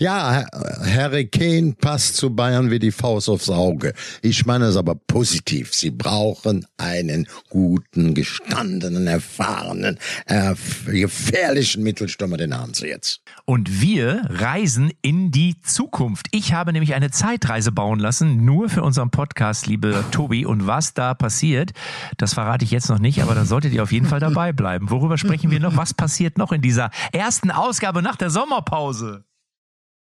Ja, Harry Kane passt zu Bayern wie die Faust aufs Auge. Ich meine es aber positiv. Sie brauchen einen guten, gestandenen, erfahrenen, äh, gefährlichen Mittelstürmer. Den haben sie jetzt. Und wir reisen in die Zukunft. Ich habe nämlich eine Zeitreise bauen lassen, nur für unseren Podcast, liebe Tobi. Und was da passiert, das verrate ich jetzt noch nicht, aber da solltet ihr auf jeden Fall dabei bleiben. Worüber sprechen wir noch? Was passiert noch in dieser ersten Ausgabe nach der Sommerpause?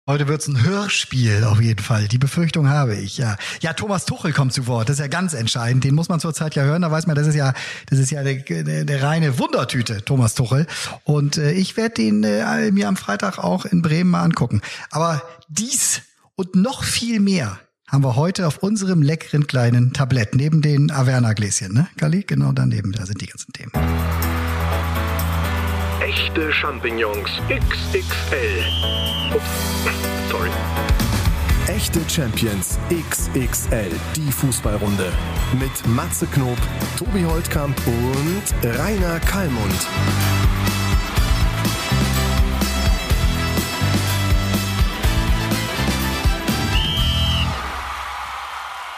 Heute wird's ein Hörspiel auf jeden Fall. Die Befürchtung habe ich, ja. Ja, Thomas Tuchel kommt zu Wort. Das ist ja ganz entscheidend. Den muss man zurzeit ja hören. Da weiß man, das ist ja, das ist ja der, der reine Wundertüte, Thomas Tuchel. Und äh, ich werde den äh, mir am Freitag auch in Bremen mal angucken. Aber dies und noch viel mehr haben wir heute auf unserem leckeren kleinen Tablett neben den Averna-Gläschen, ne, Kali? Genau daneben, da sind die ganzen Themen. Echte Champignons XXL. Ups, sorry. Echte Champions XXL, die Fußballrunde. Mit Matze Knob, Tobi Holtkamp und Rainer Kallmund.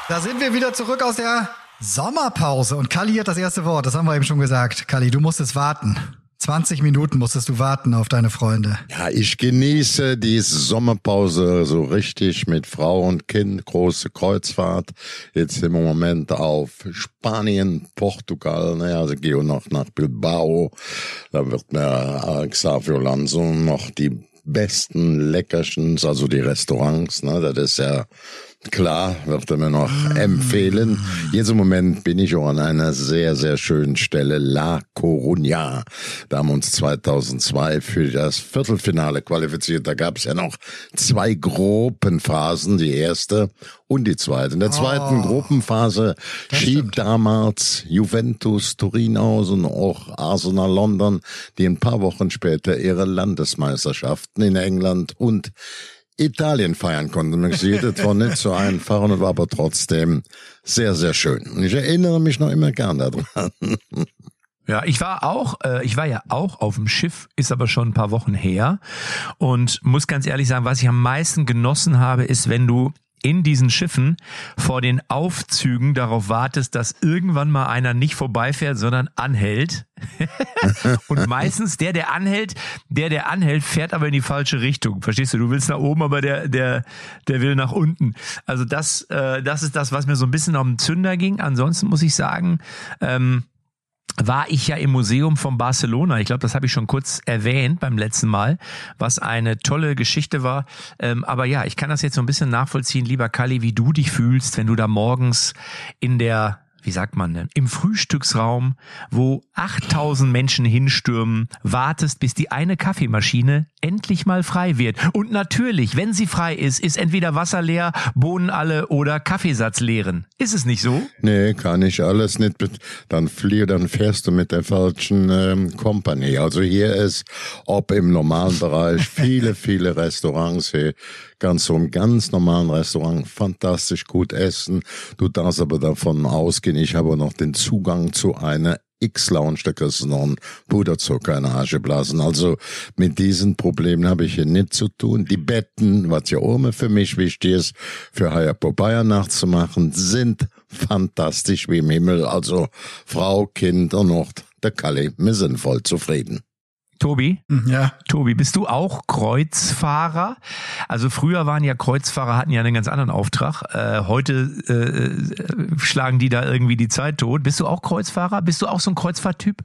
Da sind wir wieder zurück aus der Sommerpause und Kali hat das erste Wort. Das haben wir eben schon gesagt. Kali, du musstest warten. 20 Minuten musstest du warten auf deine Freunde. Ja, ich genieße die Sommerpause so richtig mit Frau und Kind, große Kreuzfahrt. Jetzt im Moment auf Spanien, Portugal, ne, also gehe noch nach Bilbao. Da wird mir Xavier Lanzo noch die besten Leckerchens, also die Restaurants, ne, das ist ja Klar, wird er mir noch empfehlen. Jetzt im Moment bin ich auch an einer sehr, sehr schönen Stelle, La Coruña. Da haben wir uns 2002 für das Viertelfinale qualifiziert. Da gab es ja noch zwei Gruppenphasen, die erste und die zweite. In der zweiten Oh, Gruppenphase schied stimmt. damals Juventus Turin aus und auch Arsenal London, die ein paar Wochen später ihre Landesmeisterschaften in England und Italien feiern konnten. Das war nicht so einfach und war aber trotzdem sehr, sehr schön. Und ich erinnere mich noch immer gern daran. Ja, ich war auch, äh, ich war ja auch auf dem Schiff, ist aber schon ein paar Wochen her und muss ganz ehrlich sagen, was ich am meisten genossen habe, ist, wenn du in diesen Schiffen vor den Aufzügen darauf wartest, dass irgendwann mal einer nicht vorbeifährt, sondern anhält. und meistens der, der anhält, der, der anhält, fährt aber in die falsche Richtung. Verstehst du? Du willst nach oben, aber der, der, der will nach unten. Also das, äh, das ist das, was mir so ein bisschen um den Zünder ging. Ansonsten muss ich sagen, ähm, war ich ja im Museum von Barcelona. Ich glaube, das habe ich schon kurz erwähnt beim letzten Mal, was eine tolle Geschichte war. Ähm, aber ja, ich kann das jetzt so ein bisschen nachvollziehen, lieber Kali, wie du dich fühlst, wenn du da morgens in der wie sagt man denn, im Frühstücksraum, wo 8000 Menschen hinstürmen, wartest, bis die eine Kaffeemaschine endlich mal frei wird. Und natürlich, wenn sie frei ist, ist entweder Wasser leer, Bohnen alle oder Kaffeesatz leeren. Ist es nicht so? Nee, kann ich alles nicht. Dann flieh, dann fährst du mit der falschen ähm, Company. Also hier ist, ob im normalen Bereich, viele, viele Restaurants hier, ganz so im ganz normalen Restaurant, fantastisch gut essen. Du darfst aber davon ausgehen, ich habe noch den Zugang zu einer X-Lounge, da kriegst du noch einen Puderzucker in den Arsch geblasen. Also mit diesen Problemen habe ich hier nicht zu tun. Die Betten, was ja immer für mich wichtig ist, für Hayapo Bayern nachzumachen, sind fantastisch wie im Himmel. Also Frau, Kind und noch der Kalle, wir sind voll zufrieden. Tobi? Ja. Tobi, bist du auch Kreuzfahrer? Also früher waren ja Kreuzfahrer, hatten ja einen ganz anderen Auftrag. Äh, heute äh, schlagen die da irgendwie die Zeit tot. Bist du auch Kreuzfahrer? Bist du auch so ein Kreuzfahrttyp?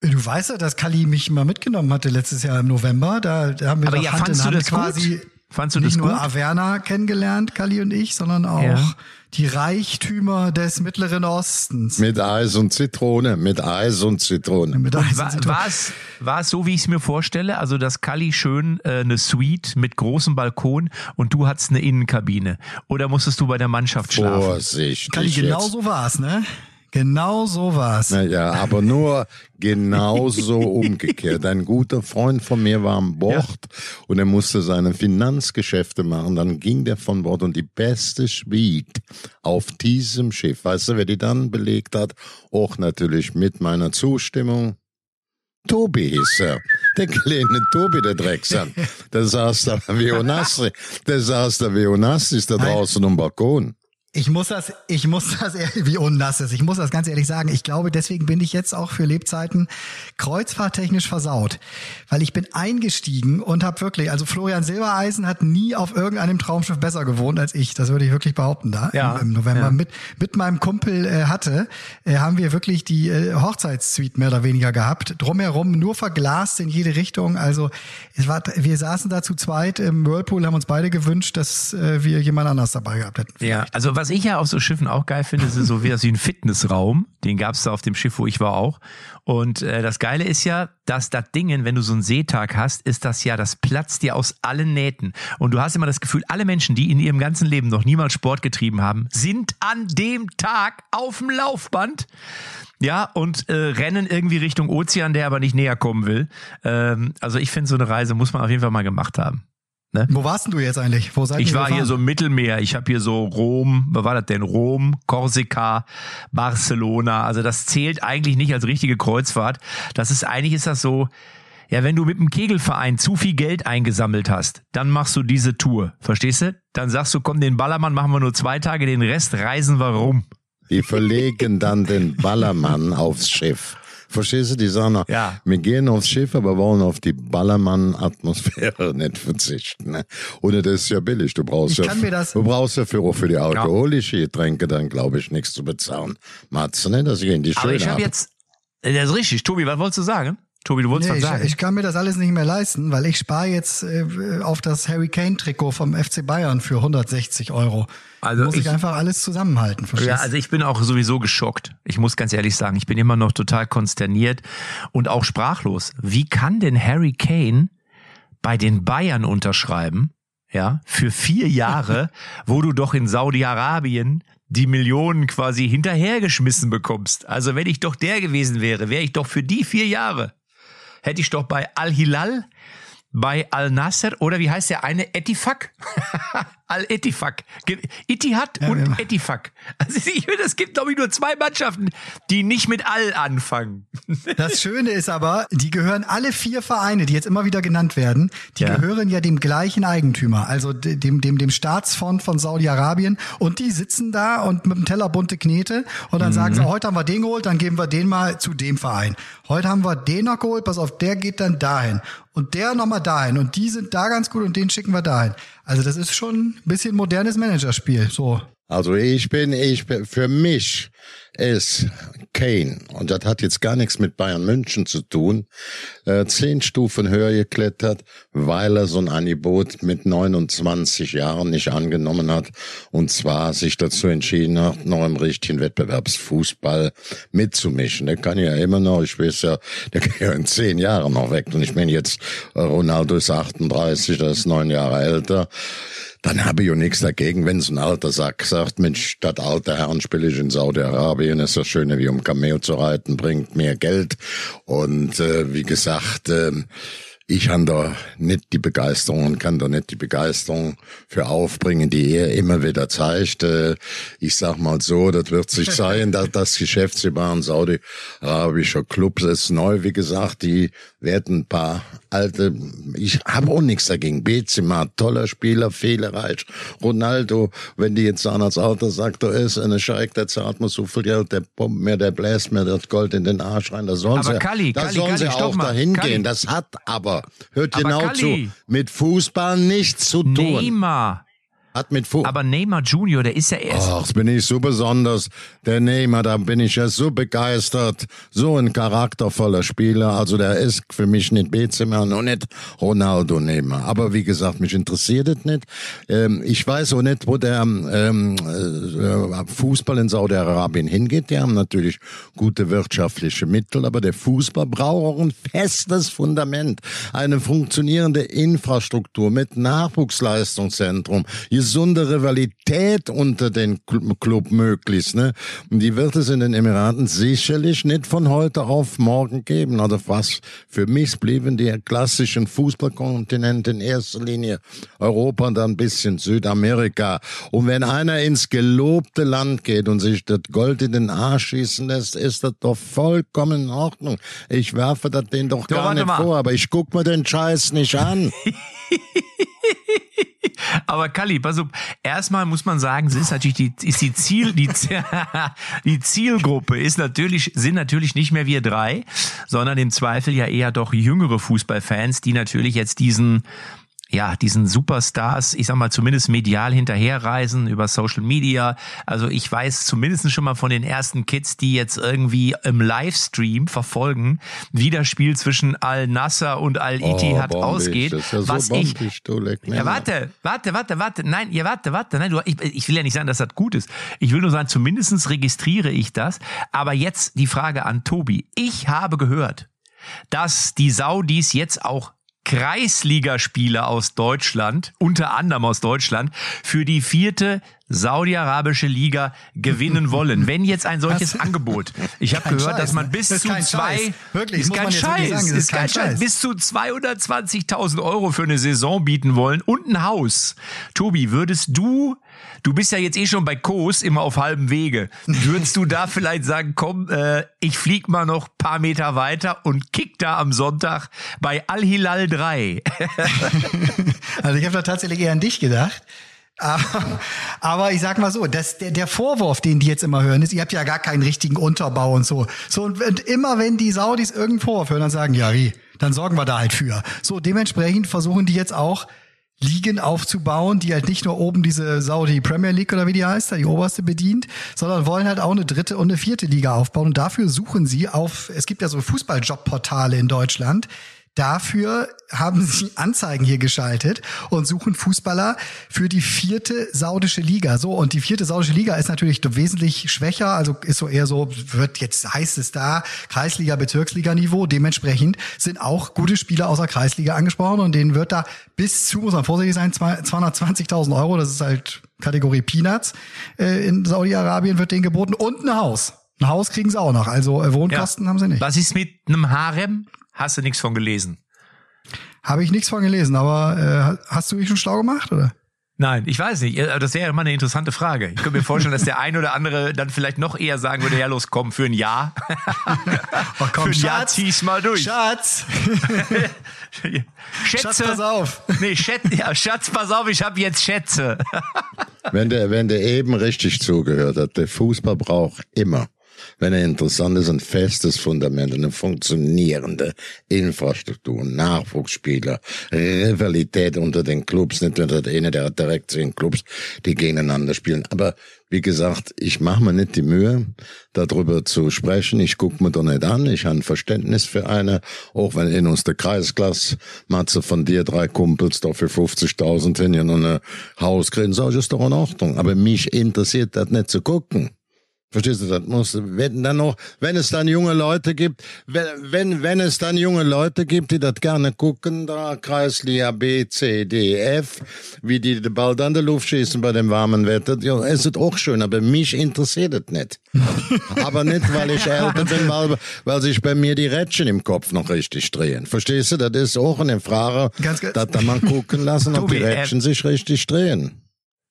Du weißt ja, dass Kali mich mal mitgenommen hatte letztes Jahr im November. Da, da haben wir Aber ja, Hand in du Hand das gut? Fandst du nicht das nur gut? Averna kennengelernt, Kali und ich, sondern auch Ja. die Reichtümer des Mittleren Ostens. Mit Eis und Zitrone, mit Eis und Zitrone. Mit Eis und War, Zitrone. war, es, war es so, wie ich es mir vorstelle? Also, dass Kali schön äh, eine Suite mit großem Balkon und du hattest eine Innenkabine? Oder musstest du bei der Mannschaft schlafen? Vorsichtig. Kali, genau jetzt. so war's, ne? Genau so war's. Naja, aber nur genauso umgekehrt. Ein guter Freund von mir war an Bord und er musste seine Finanzgeschäfte machen. Dann ging der von Bord und die beste Suite auf diesem Schiff, weißt du, wer die dann belegt hat? Auch natürlich mit meiner Zustimmung. Tobi hieß er. Der kleine Tobi, der Drecksack. Der saß da wie Onassi. Der saß da wie Onassi, ist da draußen am Balkon. Ich muss das, ich muss das, wie unnass ist. Ich muss das ganz ehrlich sagen. Ich glaube, deswegen bin ich jetzt auch für Lebzeiten kreuzfahrttechnisch versaut. Weil ich bin eingestiegen und habe wirklich, also Florian Silbereisen hat nie auf irgendeinem Traumschiff besser gewohnt als ich. Das würde ich wirklich behaupten da Ja, im, im November. ja. Mit, mit meinem Kumpel äh, hatte, äh, haben wir wirklich die äh, Hochzeitssuite mehr oder weniger gehabt. Drumherum nur verglast in jede Richtung. Also es war, wir saßen da zu zweit im Whirlpool, haben uns beide gewünscht, dass äh, wir jemand anders dabei gehabt hätten. Ja, also was ich ja auf so Schiffen auch geil finde, ist so wie das wie ein Fitnessraum. Den gab's da auf dem Schiff, wo ich war auch. Und äh, das Geile ist ja, dass das Dingen, wenn du so einen Seetag hast, ist das ja, das platzt dir aus allen Nähten. Und du hast immer das Gefühl, alle Menschen, die in ihrem ganzen Leben noch niemals Sport getrieben haben, sind an dem Tag auf dem Laufband. Ja, und äh, rennen irgendwie Richtung Ozean, der aber nicht näher kommen will. Ähm, also ich finde, so eine Reise muss man auf jeden Fall mal gemacht haben. Wo warst denn du jetzt eigentlich? Wo seid Ich war hier gefahren? so im Mittelmeer. Ich habe hier so Rom, was war das denn? Rom, Korsika, Barcelona. Also das zählt eigentlich nicht als richtige Kreuzfahrt. Das ist eigentlich ist das so. Ja, wenn du mit dem Kegelverein zu viel Geld eingesammelt hast, dann machst du diese Tour. Verstehst du? Dann sagst du, komm, den Ballermann machen wir nur zwei Tage, den Rest reisen wir rum. Die verlegen dann den Ballermann aufs Schiff. Verstehst du? Die sagen, noch, Ja. wir gehen aufs Schiff, aber wollen auf die Ballermann-Atmosphäre nicht verzichten. Ne? Und das ist ja billig. Du brauchst Ich ja, du brauchst ja für, für die alkoholische Getränke dann, glaube ich, nichts zu bezahlen. Matze, ne? Das gehen die Aber schön ich habe ab. jetzt, äh, das ist richtig. Tobi, was wolltest du sagen? Tobi, du wolltest Nee, was ich, sagen? ich kann mir das alles nicht mehr leisten, weil ich spare jetzt äh, auf das Harry Kane Trikot vom FC Bayern für 160 Euro. Also muss ich, ich- einfach alles zusammenhalten. Verstehst? Ja, also ich bin auch sowieso geschockt. Ich muss ganz ehrlich sagen, ich bin immer noch total konsterniert und auch sprachlos. Wie kann denn Harry Kane bei den Bayern unterschreiben, ja, für vier Jahre, wo du doch in Saudi-Arabien die Millionen quasi hinterhergeschmissen bekommst? Also wenn ich doch der gewesen wäre, wäre ich doch für die vier Jahre, hätte ich doch bei Al-Hilal, bei Al-Nasser oder wie heißt der eine? Etifak? Al-Etifak. Ge- Itihad und ja. Etifak. Also ich finde, es gibt, glaube ich, nur zwei Mannschaften, die nicht mit Al anfangen. Das Schöne ist aber, die gehören alle vier Vereine, die jetzt immer wieder genannt werden, die Ja. gehören ja dem gleichen Eigentümer, also de- dem, dem, dem Staatsfonds von Saudi-Arabien. Und die sitzen da und mit dem Teller bunte Knete und dann sagen sie, heute haben wir den geholt, dann geben wir den mal zu dem Verein. Heute haben wir den noch geholt, pass auf, der geht dann dahin. Und der nochmal dahin. Und die sind da ganz gut und den schicken wir dahin. Also das ist schon ein bisschen modernes Managerspiel. So. Also ich bin, ich bin, für mich ist Kane, und das hat jetzt gar nichts mit Bayern München zu tun, äh, zehn Stufen höher geklettert, weil er so ein Angebot mit 29 Jahren nicht angenommen hat, und zwar sich dazu entschieden hat, noch im richtigen Wettbewerbsfußball mitzumischen. Der kann ja immer noch, ich weiß ja, der kann ja in zehn Jahren noch weg. Und ich meine jetzt, Ronaldo ist 38, der ist neun Jahre älter. Dann habe ich ja nichts dagegen, wenn so ein alter Sack sagt, Mensch, statt alter Herren spiele ich in Saudi-Arabien, ist das schöner wie um Cameo zu reiten, bringt mehr Geld. Und äh, wie gesagt, ähm, ich habe da nicht die Begeisterung und kann da nicht die Begeisterung für aufbringen, die er immer wieder zeigt. Äh, Ich sag mal so, das wird sich sein, dass das Geschäftsgebaren saudi-arabischer Clubs ist neu, wie gesagt, die werden ein paar alte, ich habe auch nichts dagegen. Benzema, toller Spieler, fehlerreich. Ronaldo, wenn die jetzt sagen, als alter sagt, da ist eine Scheik, der zahlt mir so viel Geld, der pumpt mir, der bläst mir das Gold in den Arsch rein. Da sollen Aber sie, Kalli, da Kalli, sollen Kalli, sie auch mal. dahin Kalli. gehen. Das hat aber, hört Aber genau zu, mit Fußball nichts zu tun. Neymar. Hat mit Fu Aber Neymar Junior, der ist ja erst. Ach, das bin ich so besonders. Der Neymar, da bin ich ja so begeistert. So ein charaktervoller Spieler. Also der ist für mich nicht Benzema und nicht Ronaldo Neymar. Aber wie gesagt, mich interessiert es nicht. Ähm, ich weiß auch nicht, wo der ähm, äh, Fußball in Saudi-Arabien hingeht. Die haben natürlich gute wirtschaftliche Mittel, aber der Fußball braucht auch ein festes Fundament. Eine funktionierende Infrastruktur mit Nachwuchsleistungszentrum. Gesunde Rivalität unter den Cl- Club möglichst, ne? Und die wird es in den Emiraten sicherlich nicht von heute auf morgen geben. Oder was für mich blieben die klassischen Fußballkontinente in erster Linie Europa und dann ein bisschen Südamerika. Und wenn einer ins gelobte Land geht und sich das Gold in den Arsch schießen lässt, ist das doch vollkommen in Ordnung. Ich werfe das denen doch So, gar nicht mal. vor, aber ich guck mir den Scheiß nicht an. Aber Kalli, pass auf, erstmal muss man sagen, es ist natürlich die, ist die Ziel, die, die Zielgruppe ist natürlich, sind natürlich nicht mehr wir drei, sondern im Zweifel ja eher doch jüngere Fußballfans, die natürlich jetzt diesen, ja, diesen Superstars, ich sag mal, zumindest medial hinterherreisen über Social Media. Also ich weiß zumindest schon mal von den ersten Kids, die jetzt irgendwie im Livestream verfolgen, wie das Spiel zwischen Al-Nasser und Al-Ittihad bombig, ausgeht. Oh, das ist ja so was ich, bombig, du leck ja, warte, warte, warte, warte. Nein, ja, warte, warte. Nein, du, ich, ich will ja nicht sagen, dass das gut ist. Ich will nur sagen, zumindestens registriere ich das. Aber jetzt die Frage an Tobi. Ich habe gehört, dass die Saudis jetzt auch Kreisligaspieler aus Deutschland, unter anderem aus Deutschland, für die vierte saudi-arabische Liga gewinnen wollen. Wenn jetzt ein solches Was? Angebot. Ich habe gehört, Scheiß, dass man bis Das zu zwei. Wirklich, ist kein Scheiß, sagen, das ist ist kein kein Scheiß, Scheiß. bis zu 220.000 Euro für eine Saison bieten wollen und ein Haus. Tobi, würdest du, du bist ja jetzt eh schon bei Kos immer auf halbem Wege, würdest du da vielleicht sagen, komm, äh, ich flieg mal noch paar Meter weiter und kick da am Sonntag bei Al-Hilal 3. Also ich habe da tatsächlich eher an dich gedacht. Aber, aber ich sag mal so, das, der, der Vorwurf, den die jetzt immer hören, ist, ihr habt ja gar keinen richtigen Unterbau und so. So und, und immer wenn die Saudis irgendeinen Vorwurf hören, dann sagen, ja wie, dann sorgen wir da halt für. So dementsprechend versuchen die jetzt auch Ligen aufzubauen, die halt nicht nur oben diese Saudi Premier League oder wie die heißt, die oberste bedient, sondern wollen halt auch eine dritte und eine vierte Liga aufbauen. Und dafür suchen sie auf, es gibt ja so Fußballjobportale in Deutschland, Dafür haben sie Anzeigen hier geschaltet und suchen Fußballer für die vierte saudische Liga. So, und die vierte saudische Liga ist natürlich wesentlich schwächer, also ist so eher so, wird jetzt heißt es da, Kreisliga, Bezirksliga-Niveau. Dementsprechend sind auch gute Spieler aus der Kreisliga angesprochen und denen wird da bis zu, muss man vorsichtig sein, zwei- 220.000 Euro, das ist halt Kategorie Peanuts, äh, in Saudi-Arabien wird denen geboten und ein Haus. Ein Haus kriegen sie auch noch, also äh, Wohnkosten haben sie nicht. Was ist mit einem Harem? Hast du nichts von gelesen? Habe ich nichts von gelesen, aber äh, hast du dich schon schlau gemacht, oder? Nein, ich weiß nicht. Das wäre mal eine interessante Frage. Ich könnte mir vorstellen, dass der ein oder andere dann vielleicht noch eher sagen würde, ja los, komm, für ein Jahr. Oh, für ein Jahr zieh's mal durch. Schatz, Schätze. Schatz, pass auf. Nee, Schätz, ja, Schatz, pass auf, ich habe jetzt Schätze. Wenn der, wenn der eben richtig zugehört hat, der Fußball braucht immer, wenn er interessant ist, ein festes Fundament, eine funktionierende Infrastruktur, Nachwuchsspieler, Rivalität unter den Clubs, nicht unter der eine, der direkt zehn Clubs, die gegeneinander spielen. Aber wie gesagt, ich mache mir nicht die Mühe, darüber zu sprechen. Ich guck mir doch nicht an. Ich habe ein Verständnis für eine, auch wenn in uns der Kreisklasse Matze von dir drei Kumpels doch für 50.000 hin und ein Haus kriegen, ich, ist doch in Ordnung. Aber mich interessiert das nicht zu gucken. Verstehst du, das muss, wenn dann noch, wenn es dann junge Leute gibt, wenn, wenn, wenn es dann junge Leute gibt, die das gerne gucken, da Kreisliga B, C, D, F, wie die den Ball dann in der Luft schießen bei dem warmen Wetter, ja, es ist auch schön, aber mich interessiert das nicht. aber nicht, weil ich älter bin, weil, weil sich bei mir die Rädchen im Kopf noch richtig drehen. Verstehst du, das ist auch eine Frage, dass da man gucken lassen, ob Tobi, die äh, Rädchen sich richtig drehen.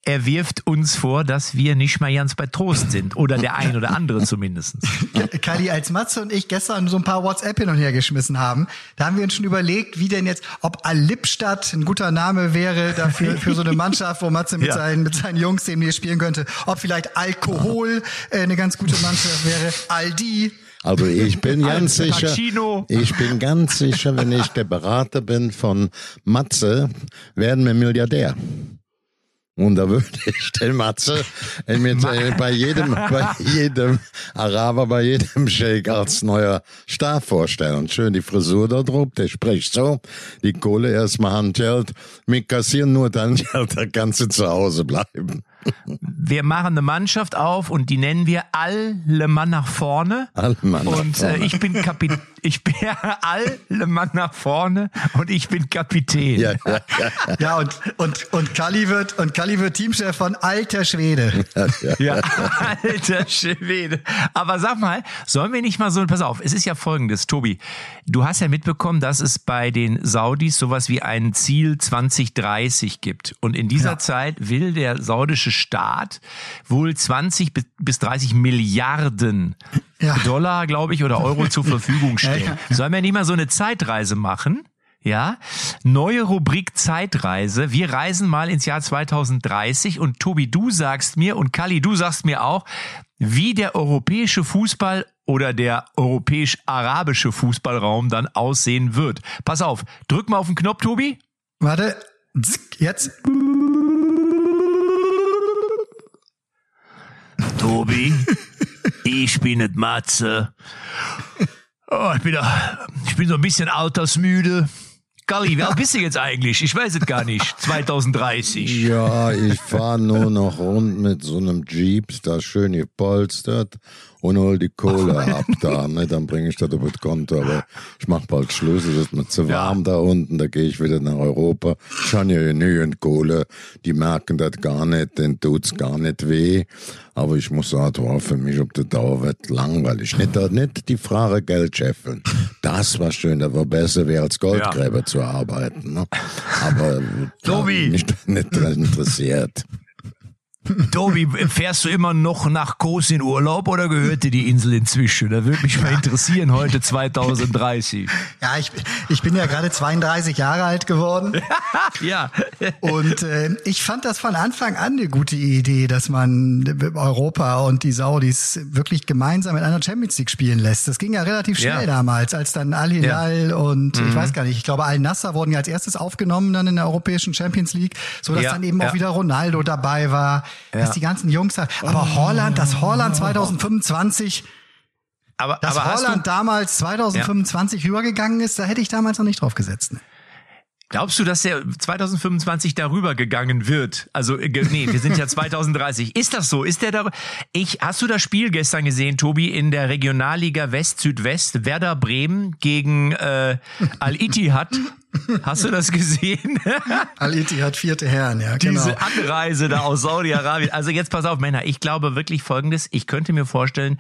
Er wirft uns vor, dass wir nicht mal ganz bei Trost sind. Oder der ein oder andere zumindest. Kali, als Matze und ich gestern so ein paar WhatsApp hin und her geschmissen haben, da haben wir uns schon überlegt, wie denn jetzt, ob Al-Lippstadt ein guter Name wäre dafür, für so eine Mannschaft, wo Matze mit, Ja. seinen, mit seinen Jungs demnächst spielen könnte. Ob vielleicht Alkohol äh, eine ganz gute Mannschaft wäre. Aldi. Also ich bin ganz sicher, Pacino. ich bin ganz sicher, wenn ich der Berater bin von Matze, werden wir Milliardär. Und da würde ich den Matze äh, mit, äh, bei jedem, bei jedem Araber, bei jedem Sheikh als neuer Star vorstellen. Schön die Frisur da drauf, der spricht so, die Kohle erstmal Handgeld, mit kassieren nur dann Geld, da kannst du zu Hause bleiben. wir machen eine Mannschaft auf und die nennen wir alle Mann nach vorne. Alle Mann nach und vorne. Äh, ich bin Kapitän. Ich bin alle Mann nach vorne und ich bin Kapitän. Ja, ja, ja. Ja, und, und, und Kalli wird, und Kalli wird Teamchef von Alter Schwede. Ja, alter Schwede. Aber sag mal, sollen wir nicht mal so, pass auf, es ist ja folgendes, Tobi. Du hast ja mitbekommen, dass es bei den Saudis sowas wie ein Ziel 2030 gibt. Und in dieser Ja. Zeit will der saudische Staat wohl 20 bis- bis 30 Milliarden Ja. Dollar, glaube ich, oder Euro zur Verfügung stellen. Ja, Sollen wir nicht mal so eine Zeitreise machen? Ja, neue Rubrik Zeitreise. Wir reisen mal ins Jahr 2030 und Tobi, du sagst mir und Kali, du sagst mir auch, wie der europäische Fußball oder der europäisch-arabische Fußballraum dann aussehen wird. Pass auf, drück mal auf den Knopf, Tobi. Warte, jetzt. Tobi, ich bin nicht Matze. Oh, ich bin, da, ich bin so ein bisschen altersmüde. Kali, wie alt bist du jetzt eigentlich? Ich weiß es gar nicht. 2030. Ja, ich fahre nur noch rund mit so einem Jeep, da schön gepolstert und hol die Kohle ab da. Ne? Dann bringe ich das über das Konto. Aber ich mach bald Schluss, es ist mir zu warm da unten, da gehe ich wieder nach Europa. Ich habe ja genügend Kohle, die merken das gar nicht, denen tut's gar nicht weh. Aber ich muss sagen, war für mich auf der Dauer wird langweilig. Nicht, nicht die Frage Geld scheffeln. Das war schön, das war besser, wie als Goldgräber zu arbeiten. Ne? Aber Tobi. ja, nicht, nicht interessiert. Tobi, fährst du immer noch nach Kos in Urlaub oder gehört dir die Insel inzwischen? Da würde mich mal interessieren heute 2030. Ja, ich, ich bin ja gerade 32 Jahre alt geworden. Ja. Und äh, ich fand das von Anfang an eine gute Idee, dass man Europa und die Saudis wirklich gemeinsam in einer Champions League spielen lässt. Das ging ja relativ schnell Ja. damals, als dann Al Hilal und Mhm. ich weiß gar nicht, ich glaube Al Nasser wurden ja als erstes aufgenommen dann in der europäischen Champions League, so dass Ja, dann eben auch ja. wieder Ronaldo dabei war, dass die ganzen Jungs da. Aber Holland, das Holland 2025, Aber, dass aber Holland damals 2025 rübergegangen ist, da hätte ich damals noch nicht drauf gesetzt. ne? glaubst du, dass der 2025 darüber gegangen wird? Also, äh, nee, wir sind ja 2030. Ist das so? Ist der da? Ich, hast du das Spiel gestern gesehen, Tobi, in der Regionalliga West Südwest, Werder Bremen gegen äh, Al Ittihad? Hast du das gesehen? Al Ittihad vierte Herren, ja, genau. Diese Anreise da aus Saudi-Arabien. Also jetzt pass auf, Männer. Ich glaube wirklich Folgendes. Ich könnte mir vorstellen,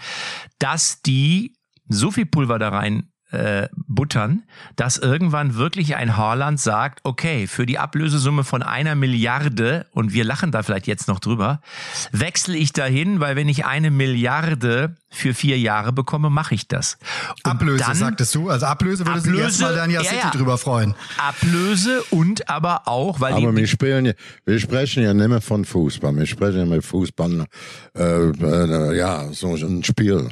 dass die so viel Pulver da rein äh, buttern, dass irgendwann wirklich ein Haaland sagt, okay, für die Ablösesumme von einer Milliarde, und wir lachen da vielleicht jetzt noch drüber, wechsle ich dahin, weil wenn ich eine Milliarde für vier Jahre bekomme, mache ich das. Und Ablöse, dann- sagtest du. Also Ablöse würde sich Ablöse, erstmal dann ja ja, City ja. drüber freuen. Ablöse und aber auch, weil Aber die, wir spielen, ja- wir sprechen ja nicht mehr von Fußball. Wir sprechen ja mit Fußball, äh, äh, ja, so ein Spiel.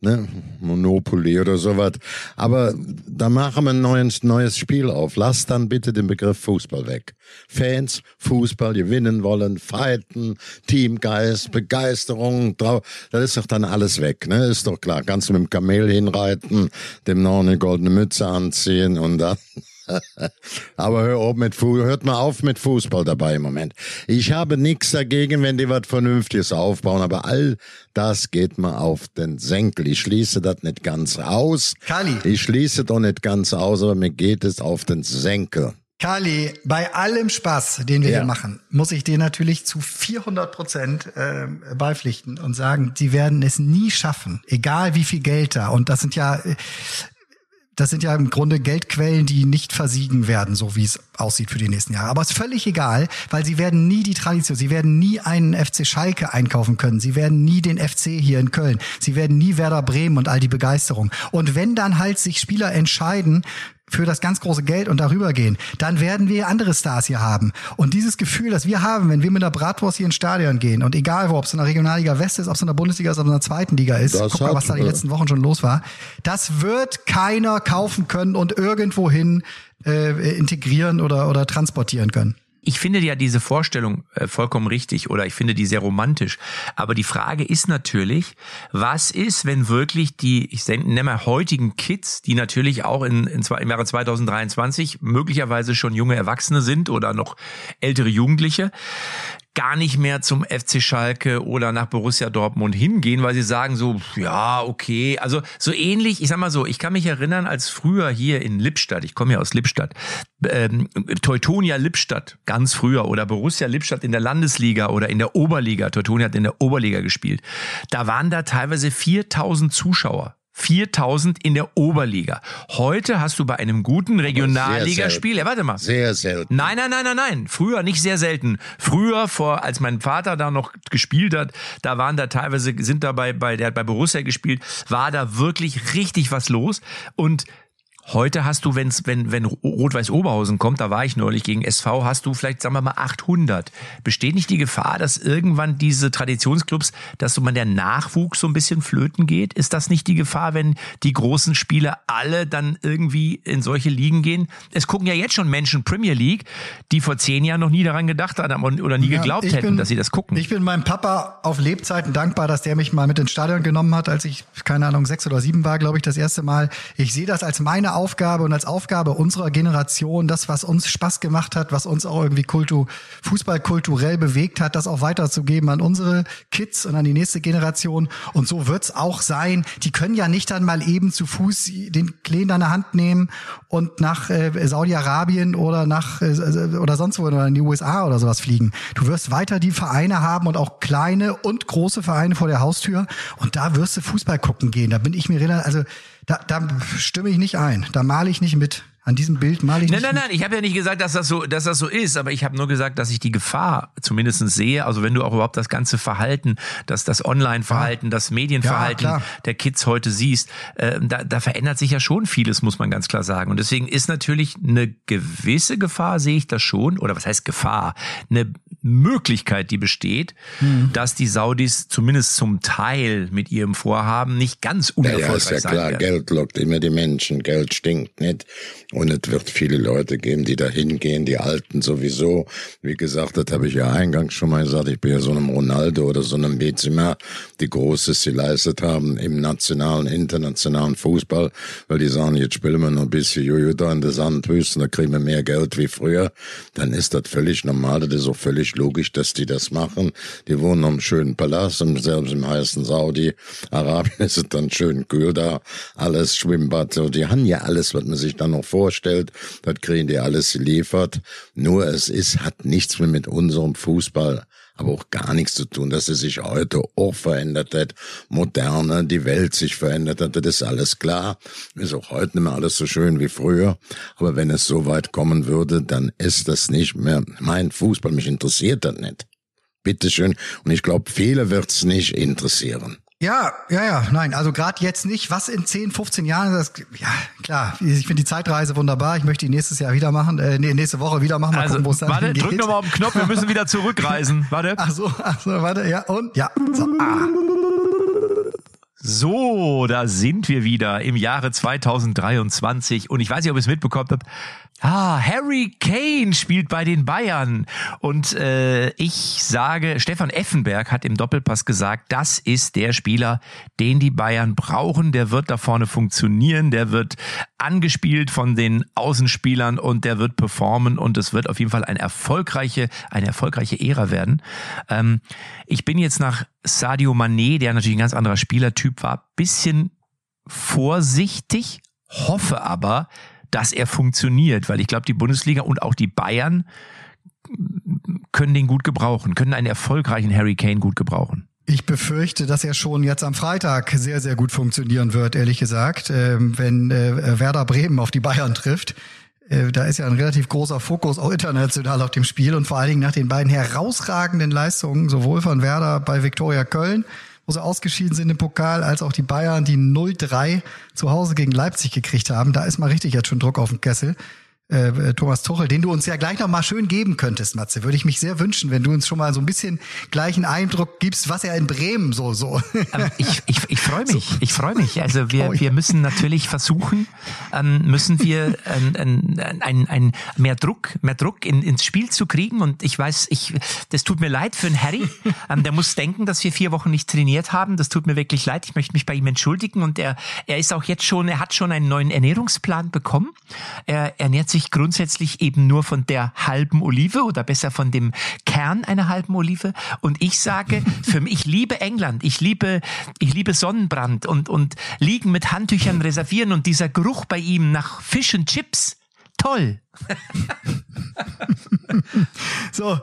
Ne? Monopoly oder sowas. Aber da machen wir ein neues, neues Spiel auf. Lass dann bitte den Begriff Fußball weg. Fans, Fußball, gewinnen wollen, fighten, Teamgeist, Begeisterung, trau das ist doch dann alles weg, ne? Ist doch klar. Kannst du mit dem Kamel hinreiten, dem noch eine goldene Mütze anziehen und dann aber hör auf mit Fu hört mal auf mit Fußball dabei im Moment. Ich habe nichts dagegen, wenn die was Vernünftiges aufbauen, aber all das geht mir auf den Senkel. Ich schließe das nicht ganz aus. Kali. Ich schließe doch nicht ganz aus, aber mir geht es auf den Senkel. Kali, bei allem Spaß, den wir Ja. hier machen, muss ich dir natürlich zu 400 Prozent äh, beipflichten und sagen, sie werden es nie schaffen, egal wie viel Geld da. Und das sind ja, äh, das sind ja im Grunde Geldquellen, die nicht versiegen werden, so wie es aussieht für die nächsten Jahre. Aber es ist völlig egal, weil sie werden nie die Tradition, sie werden nie einen FC Schalke einkaufen können, sie werden nie den FC hier in Köln, sie werden nie Werder Bremen und all die Begeisterung. Und wenn dann halt sich Spieler entscheiden, für das ganz große Geld und darüber gehen, dann werden wir andere Stars hier haben. Und dieses Gefühl, das wir haben, wenn wir mit der Bratwurst hier ins Stadion gehen und egal wo, ob es in der Regionalliga West ist, ob es in der Bundesliga ist, ob es in der zweiten Liga ist, Das guck mal, was da die letzten Wochen schon los war, das wird keiner kaufen können und irgendwohin äh, integrieren oder, oder transportieren können. Ich finde ja diese Vorstellung äh, vollkommen richtig oder ich finde die sehr romantisch. Aber die Frage ist natürlich, was ist, wenn wirklich die, ich nenne mal heutigen Kids, die natürlich auch in, in, zwei- im Jahre 2023 möglicherweise schon junge Erwachsene sind oder noch ältere Jugendliche, gar nicht mehr zum FC Schalke oder nach Borussia Dortmund hingehen, weil sie sagen so, ja, okay, also so ähnlich, ich sag mal so, ich kann mich erinnern, als früher hier in Lippstadt, ich komme ja aus Lippstadt, ähm, Teutonia Lippstadt ganz früher oder Borussia Lippstadt in der Landesliga oder in der Oberliga, Teutonia hat in der Oberliga gespielt, da waren da teilweise 4000 Zuschauer. 4000 in der Oberliga. Heute hast du bei einem guten Regionalligaspiel, ja, warte mal. Sehr selten. Nein, nein, nein, nein, nein. Früher nicht sehr selten. Früher, vor, als mein Vater da noch gespielt hat, da waren da teilweise, sind da bei, bei, der hat bei Borussia gespielt, war da wirklich richtig was los. Und Heute hast du, wenn's, wenn, wenn Rot-Weiß Oberhausen kommt, da war ich neulich gegen SV, hast du vielleicht, sagen wir mal, 800. Besteht nicht die Gefahr, dass irgendwann diese Traditionsclubs, dass so man der Nachwuchs so ein bisschen flöten geht? Ist das nicht die Gefahr, wenn die großen Spieler alle dann irgendwie in solche Ligen gehen? Es gucken ja jetzt schon Menschen Premier League, die vor zehn Jahren noch nie daran gedacht haben oder nie ja, geglaubt hätten, bin, dass sie das gucken. Ich bin meinem Papa auf Lebzeiten dankbar, dass der mich mal mit ins Stadion genommen hat, als ich, keine Ahnung, sechs oder sieben war, glaube ich, das erste Mal. Ich sehe das als meine Aufgabe und als Aufgabe unserer Generation, das, was uns Spaß gemacht hat, was uns auch irgendwie Kultur, Fußball kulturell bewegt hat, das auch weiterzugeben an unsere Kids und an die nächste Generation. Und so wird's auch sein. Die können ja nicht dann mal eben zu Fuß den Kleen an der Hand nehmen und nach äh, Saudi-Arabien oder nach äh, oder sonst wo oder in die USA oder sowas fliegen. Du wirst weiter die Vereine haben und auch kleine und große Vereine vor der Haustür und da wirst du Fußball gucken gehen. Da bin ich mir relativ, also da, da stimme ich nicht ein. Da male ich nicht mit. An diesem Bild male ich nein, nicht. Nein, nein, nein. Ich habe ja nicht gesagt, dass das so, dass das so ist, aber ich habe nur gesagt, dass ich die Gefahr zumindest sehe. Also wenn du auch überhaupt das ganze Verhalten, das, das Online-Verhalten, das Medienverhalten ja, der Kids heute siehst, äh, da, da verändert sich ja schon vieles, muss man ganz klar sagen. Und deswegen ist natürlich eine gewisse Gefahr, sehe ich das schon, oder was heißt Gefahr? Eine Möglichkeit, die besteht, mhm. dass die Saudis zumindest zum Teil mit ihrem Vorhaben nicht ganz unerfolgreich sein ja, ist ja klar, werden. Geld lockt immer die Menschen, Geld stinkt nicht. Und es wird viele Leute geben, die da hingehen, die Alten sowieso. Wie gesagt, das habe ich ja eingangs schon mal gesagt, ich bin ja so einem Ronaldo oder so einem Benzema, die Großes geleistet haben im nationalen, internationalen Fußball, weil die sagen, jetzt spielen wir noch ein bisschen Jojo da in der Sandwüste, da kriegen wir mehr Geld wie früher. Dann ist das völlig normal, das ist auch völlig logisch, dass die das machen. Die wohnen im schönen Palast und selbst im heißen Saudi-Arabien ist es dann schön kühl da, alles Schwimmbad, so, die haben ja alles, was man sich dann noch vorstellt, das kriegen die alles geliefert. Nur es ist, hat nichts mehr mit unserem Fußball aber auch gar nichts zu tun, dass es sich heute auch verändert hat, moderne, die Welt sich verändert hat, das ist alles klar. Ist auch heute nicht mehr alles so schön wie früher. Aber wenn es so weit kommen würde, dann ist das nicht mehr mein Fußball. Mich interessiert das nicht. Bitteschön. Und ich glaube, viele wird's nicht interessieren. Ja, ja, ja, nein, also gerade jetzt nicht. Was in 10, 15 Jahren, das, ja, klar, ich finde die Zeitreise wunderbar. Ich möchte die nächstes Jahr wieder machen, äh, nee, nächste Woche wieder machen, mal also, gucken, wo es dann Warte, drück nochmal auf den Knopf, wir müssen wieder zurückreisen. Warte. Ach so, ach so, warte, ja, und, ja, so, ah. So, da sind wir wieder im Jahre 2023 und ich weiß nicht, ob ihr es mitbekommen habt. Ah, Harry Kane spielt bei den Bayern. Und äh, ich sage, Stefan Effenberg hat im Doppelpass gesagt, das ist der Spieler, den die Bayern brauchen. Der wird da vorne funktionieren, der wird angespielt von den Außenspielern und der wird performen und es wird auf jeden Fall eine erfolgreiche, eine erfolgreiche Ära werden. Ähm, ich bin jetzt nach Sadio Mané, der natürlich ein ganz anderer Spielertyp war, bisschen vorsichtig, hoffe aber, dass er funktioniert, weil ich glaube, die Bundesliga und auch die Bayern können den gut gebrauchen, können einen erfolgreichen Harry Kane gut gebrauchen. Ich befürchte, dass er schon jetzt am Freitag sehr, sehr gut funktionieren wird, ehrlich gesagt, ähm, wenn äh, Werder Bremen auf die Bayern trifft. Äh, da ist ja ein relativ großer Fokus auch international auf dem Spiel und vor allen Dingen nach den beiden herausragenden Leistungen, sowohl von Werder bei Viktoria Köln wo sie ausgeschieden sind im Pokal, als auch die Bayern, die 0-3 zu Hause gegen Leipzig gekriegt haben. Da ist mal richtig jetzt schon Druck auf dem Kessel. Äh, Thomas Tuchel, den du uns ja gleich noch mal schön geben könntest, Matze. Würde ich mich sehr wünschen, wenn du uns schon mal so ein bisschen gleichen Eindruck gibst, was er in Bremen so so. Ähm, ich ich, ich freue mich, so. ich freue mich. Also wir, wir müssen natürlich versuchen, ähm, müssen wir ein, ein, ein, ein mehr Druck, mehr Druck in, ins Spiel zu kriegen. Und ich weiß, ich, das tut mir leid für den Harry. Ähm, der muss denken, dass wir vier Wochen nicht trainiert haben. Das tut mir wirklich leid. Ich möchte mich bei ihm entschuldigen. Und er, er ist auch jetzt schon, er hat schon einen neuen Ernährungsplan bekommen. Er ernährt sich sich grundsätzlich eben nur von der halben Olive oder besser von dem Kern einer halben Olive. Und ich sage, für mich, ich liebe England, ich liebe, ich liebe Sonnenbrand und, und liegen mit Handtüchern reservieren und dieser Geruch bei ihm nach Fish und Chips. Toll. so,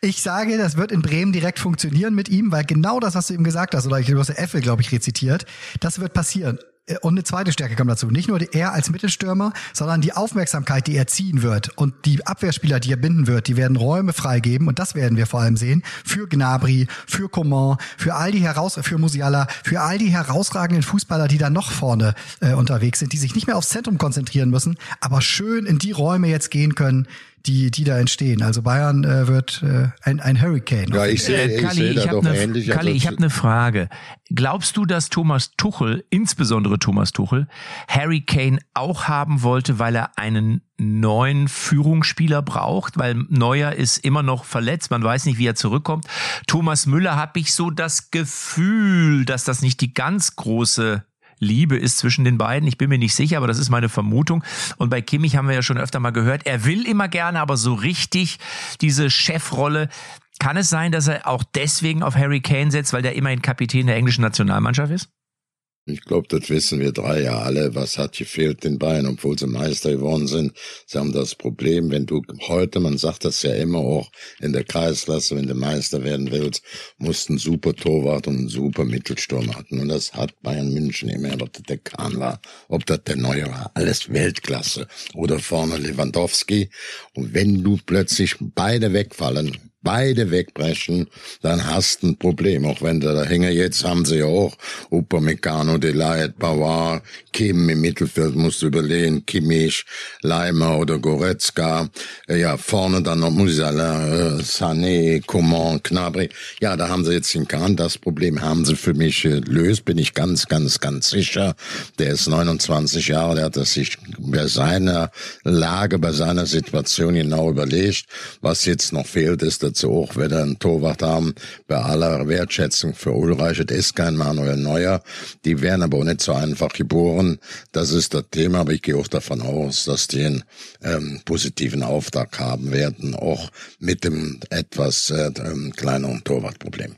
ich sage, das wird in Bremen direkt funktionieren mit ihm, weil genau das, was du ihm gesagt hast, oder du hast der Äffel, glaube ich, rezitiert, das wird passieren. Und eine zweite Stärke kommt dazu. Nicht nur er als Mittelstürmer, sondern die Aufmerksamkeit, die er ziehen wird und die Abwehrspieler, die er binden wird, die werden Räume freigeben und das werden wir vor allem sehen für Gnabry, für Coman, für all die heraus, für Musiala, für all die herausragenden Fußballer, die da noch vorne äh, unterwegs sind, die sich nicht mehr aufs Zentrum konzentrieren müssen, aber schön in die Räume jetzt gehen können, die, die da entstehen. Also Bayern äh, wird äh, ein, ein Hurricane. Ja, ich sehe, ich Kalli, sehe da ich doch habe eine, ähnlich. Kalli, also ich hab eine Frage. Glaubst du, dass Thomas Tuchel, insbesondere Thomas Tuchel, Harry Kane auch haben wollte, weil er einen neuen Führungsspieler braucht, weil Neuer ist immer noch verletzt, man weiß nicht, wie er zurückkommt. Thomas Müller habe ich so das Gefühl, dass das nicht die ganz große Liebe ist zwischen den beiden. Ich bin mir nicht sicher, aber das ist meine Vermutung. Und bei Kimmich haben wir ja schon öfter mal gehört, er will immer gerne, aber so richtig diese Chefrolle. Kann es sein, dass er auch deswegen auf Harry Kane setzt, weil der immerhin Kapitän der englischen Nationalmannschaft ist? Ich glaube, das wissen wir drei ja alle. Was hat gefehlt den Bayern, obwohl sie Meister geworden sind? Sie haben das Problem, wenn du heute, man sagt das ja immer auch in der Kreisklasse, wenn du Meister werden willst, musst einen super Torwart und einen super Mittelsturm hatten. Und das hat Bayern München immer, ob das der Kahn war, ob das der Neue war, alles Weltklasse. Oder vorne Lewandowski. Und wenn du plötzlich beide wegfallen, beide wegbrechen, dann hast du ein Problem. Auch wenn da hängen jetzt haben sie ja auch Upamecano, Delight, Bauer, Kim im Mittelfeld musst du überlegen, Kimmich, Leimer oder Goretzka. Ja, vorne dann noch Musala, äh, Sané, Coman, Knabri. Ja, da haben sie jetzt den Kahn. Das Problem haben sie für mich gelöst, bin ich ganz, ganz, ganz sicher. Der ist 29 Jahre, der hat das sich bei seiner Lage, bei seiner Situation genau überlegt. Was jetzt noch fehlt, ist dazu auch wieder einen Torwart haben, bei aller Wertschätzung für Ulreich, das ist kein Manuel Neuer. Die werden aber auch nicht so einfach geboren. Das ist das Thema, aber ich gehe auch davon aus, dass die einen ähm, positiven Auftrag haben werden, auch mit dem etwas äh, ähm, kleineren Torwartproblem.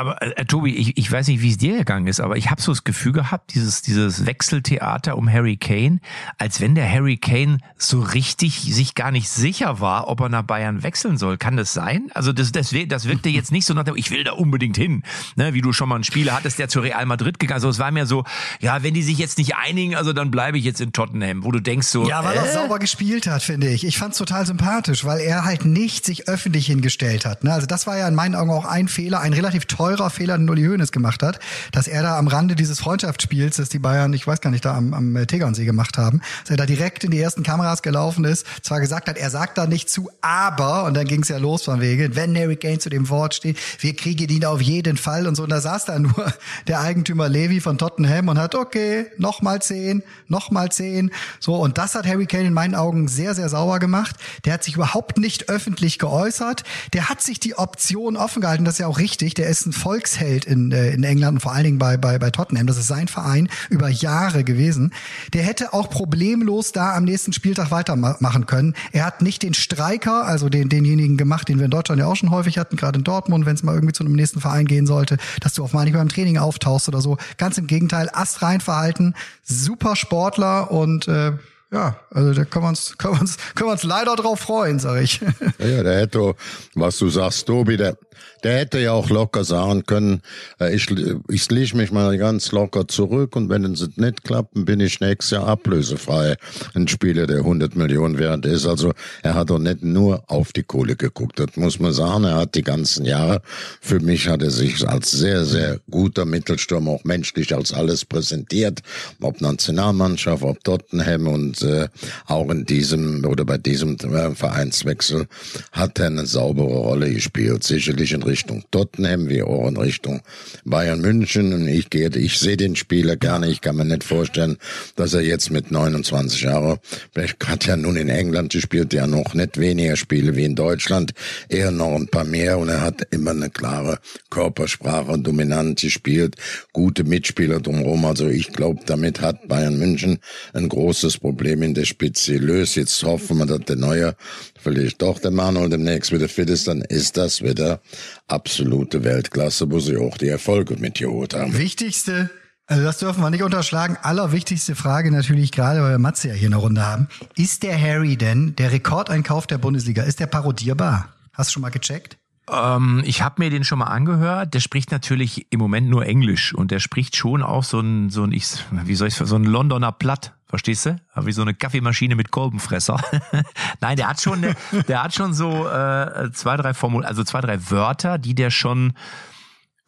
Aber äh, Tobi, ich, ich weiß nicht, wie es dir gegangen ist, aber ich habe so das Gefühl gehabt, dieses, dieses Wechseltheater um Harry Kane, als wenn der Harry Kane so richtig sich gar nicht sicher war, ob er nach Bayern wechseln soll. Kann das sein? Also das, das, das wirkte jetzt nicht so nach dem, ich will da unbedingt hin. Ne, wie du schon mal einen Spieler hattest, der zu Real Madrid gegangen ist. Also es war mir so, ja, wenn die sich jetzt nicht einigen, also dann bleibe ich jetzt in Tottenham, wo du denkst so. Ja, weil äh? er sauber gespielt hat, finde ich. Ich fand's total sympathisch, weil er halt nicht sich öffentlich hingestellt hat. Ne? Also das war ja in meinen Augen auch ein Fehler, ein relativ teurer Fehler, den Uli Hoeneß gemacht hat, dass er da am Rande dieses Freundschaftsspiels, das die Bayern, ich weiß gar nicht, da am, am Tegernsee gemacht haben, dass er da direkt in die ersten Kameras gelaufen ist, zwar gesagt hat, er sagt da nicht zu, aber, und dann ging's ja los von wegen, wenn Harry Kane zu dem Wort steht, wir kriegen ihn auf jeden Fall und so, und da saß da nur der Eigentümer Levi von Tottenham und hat, okay, nochmal zehn, nochmal zehn, so, und das hat Harry Kane in meinen Augen sehr, sehr sauer gemacht. Der hat sich überhaupt nicht öffentlich geäußert. Der hat sich die Option offen gehalten, das ist ja auch richtig. Der ist ein Volksheld in, äh, in England und vor allen Dingen bei, bei, bei Tottenham. Das ist sein Verein über Jahre gewesen. Der hätte auch problemlos da am nächsten Spieltag weitermachen können. Er hat nicht den Streiker, also den, denjenigen gemacht, den wir in Deutschland ja auch schon häufig hatten, gerade in Dortmund, wenn es mal irgendwie zu einem nächsten Verein gehen sollte, dass du auf mal nicht beim Training auftauchst oder so. Ganz im Gegenteil, astrein verhalten, super Sportler und äh, ja, also da können wir uns, können wir uns, können wir uns leider drauf freuen, sag ich. Ja, der hätte, was du sagst, Tobi, der, der hätte ja auch locker sagen können, äh, ich, ich lege mich mal ganz locker zurück und wenn es nicht klappt, bin ich nächstes Jahr ablösefrei. Ein Spieler, der 100 Millionen wert ist. Also er hat doch nicht nur auf die Kohle geguckt. Das muss man sagen. Er hat die ganzen Jahre, für mich hat er sich als sehr, sehr guter Mittelstürmer auch menschlich als alles präsentiert. Ob Nationalmannschaft, ob Tottenham und äh, auch in diesem oder bei diesem äh, Vereinswechsel hat er eine saubere Rolle gespielt. Sicherlich nicht in Richtung Tottenham, wie auch in Richtung Bayern München. Und ich gehe, ich sehe den Spieler gerne. Ich kann mir nicht vorstellen, dass er jetzt mit 29 Jahren, vielleicht hat ja nun in England gespielt, ja noch nicht weniger Spiele wie in Deutschland, eher noch ein paar mehr. Und er hat immer eine klare Körpersprache, dominant gespielt, gute Mitspieler drumherum. Also ich glaube, damit hat Bayern München ein großes Problem in der Spitze löst. Jetzt hoffen wir, dass der Neue vielleicht doch der Manuel demnächst wieder fit ist, dann ist das wieder absolute Weltklasse, wo sie auch die Erfolge mitgeholt haben. Wichtigste, also das dürfen wir nicht unterschlagen. Allerwichtigste Frage natürlich gerade, weil wir Matze ja hier eine Runde haben. Ist der Harry denn der Rekordeinkauf der Bundesliga? Ist der parodierbar? Hast du schon mal gecheckt? Ähm, ich habe mir den schon mal angehört. Der spricht natürlich im Moment nur Englisch und der spricht schon auch so ein, so ein, ich, wie soll ich so ein Londoner Platt. Verstehst du? Wie so eine Kaffeemaschine mit Kolbenfresser. Nein, der hat schon, der hat schon so äh, zwei, drei Formul, also zwei, drei Wörter, die der schon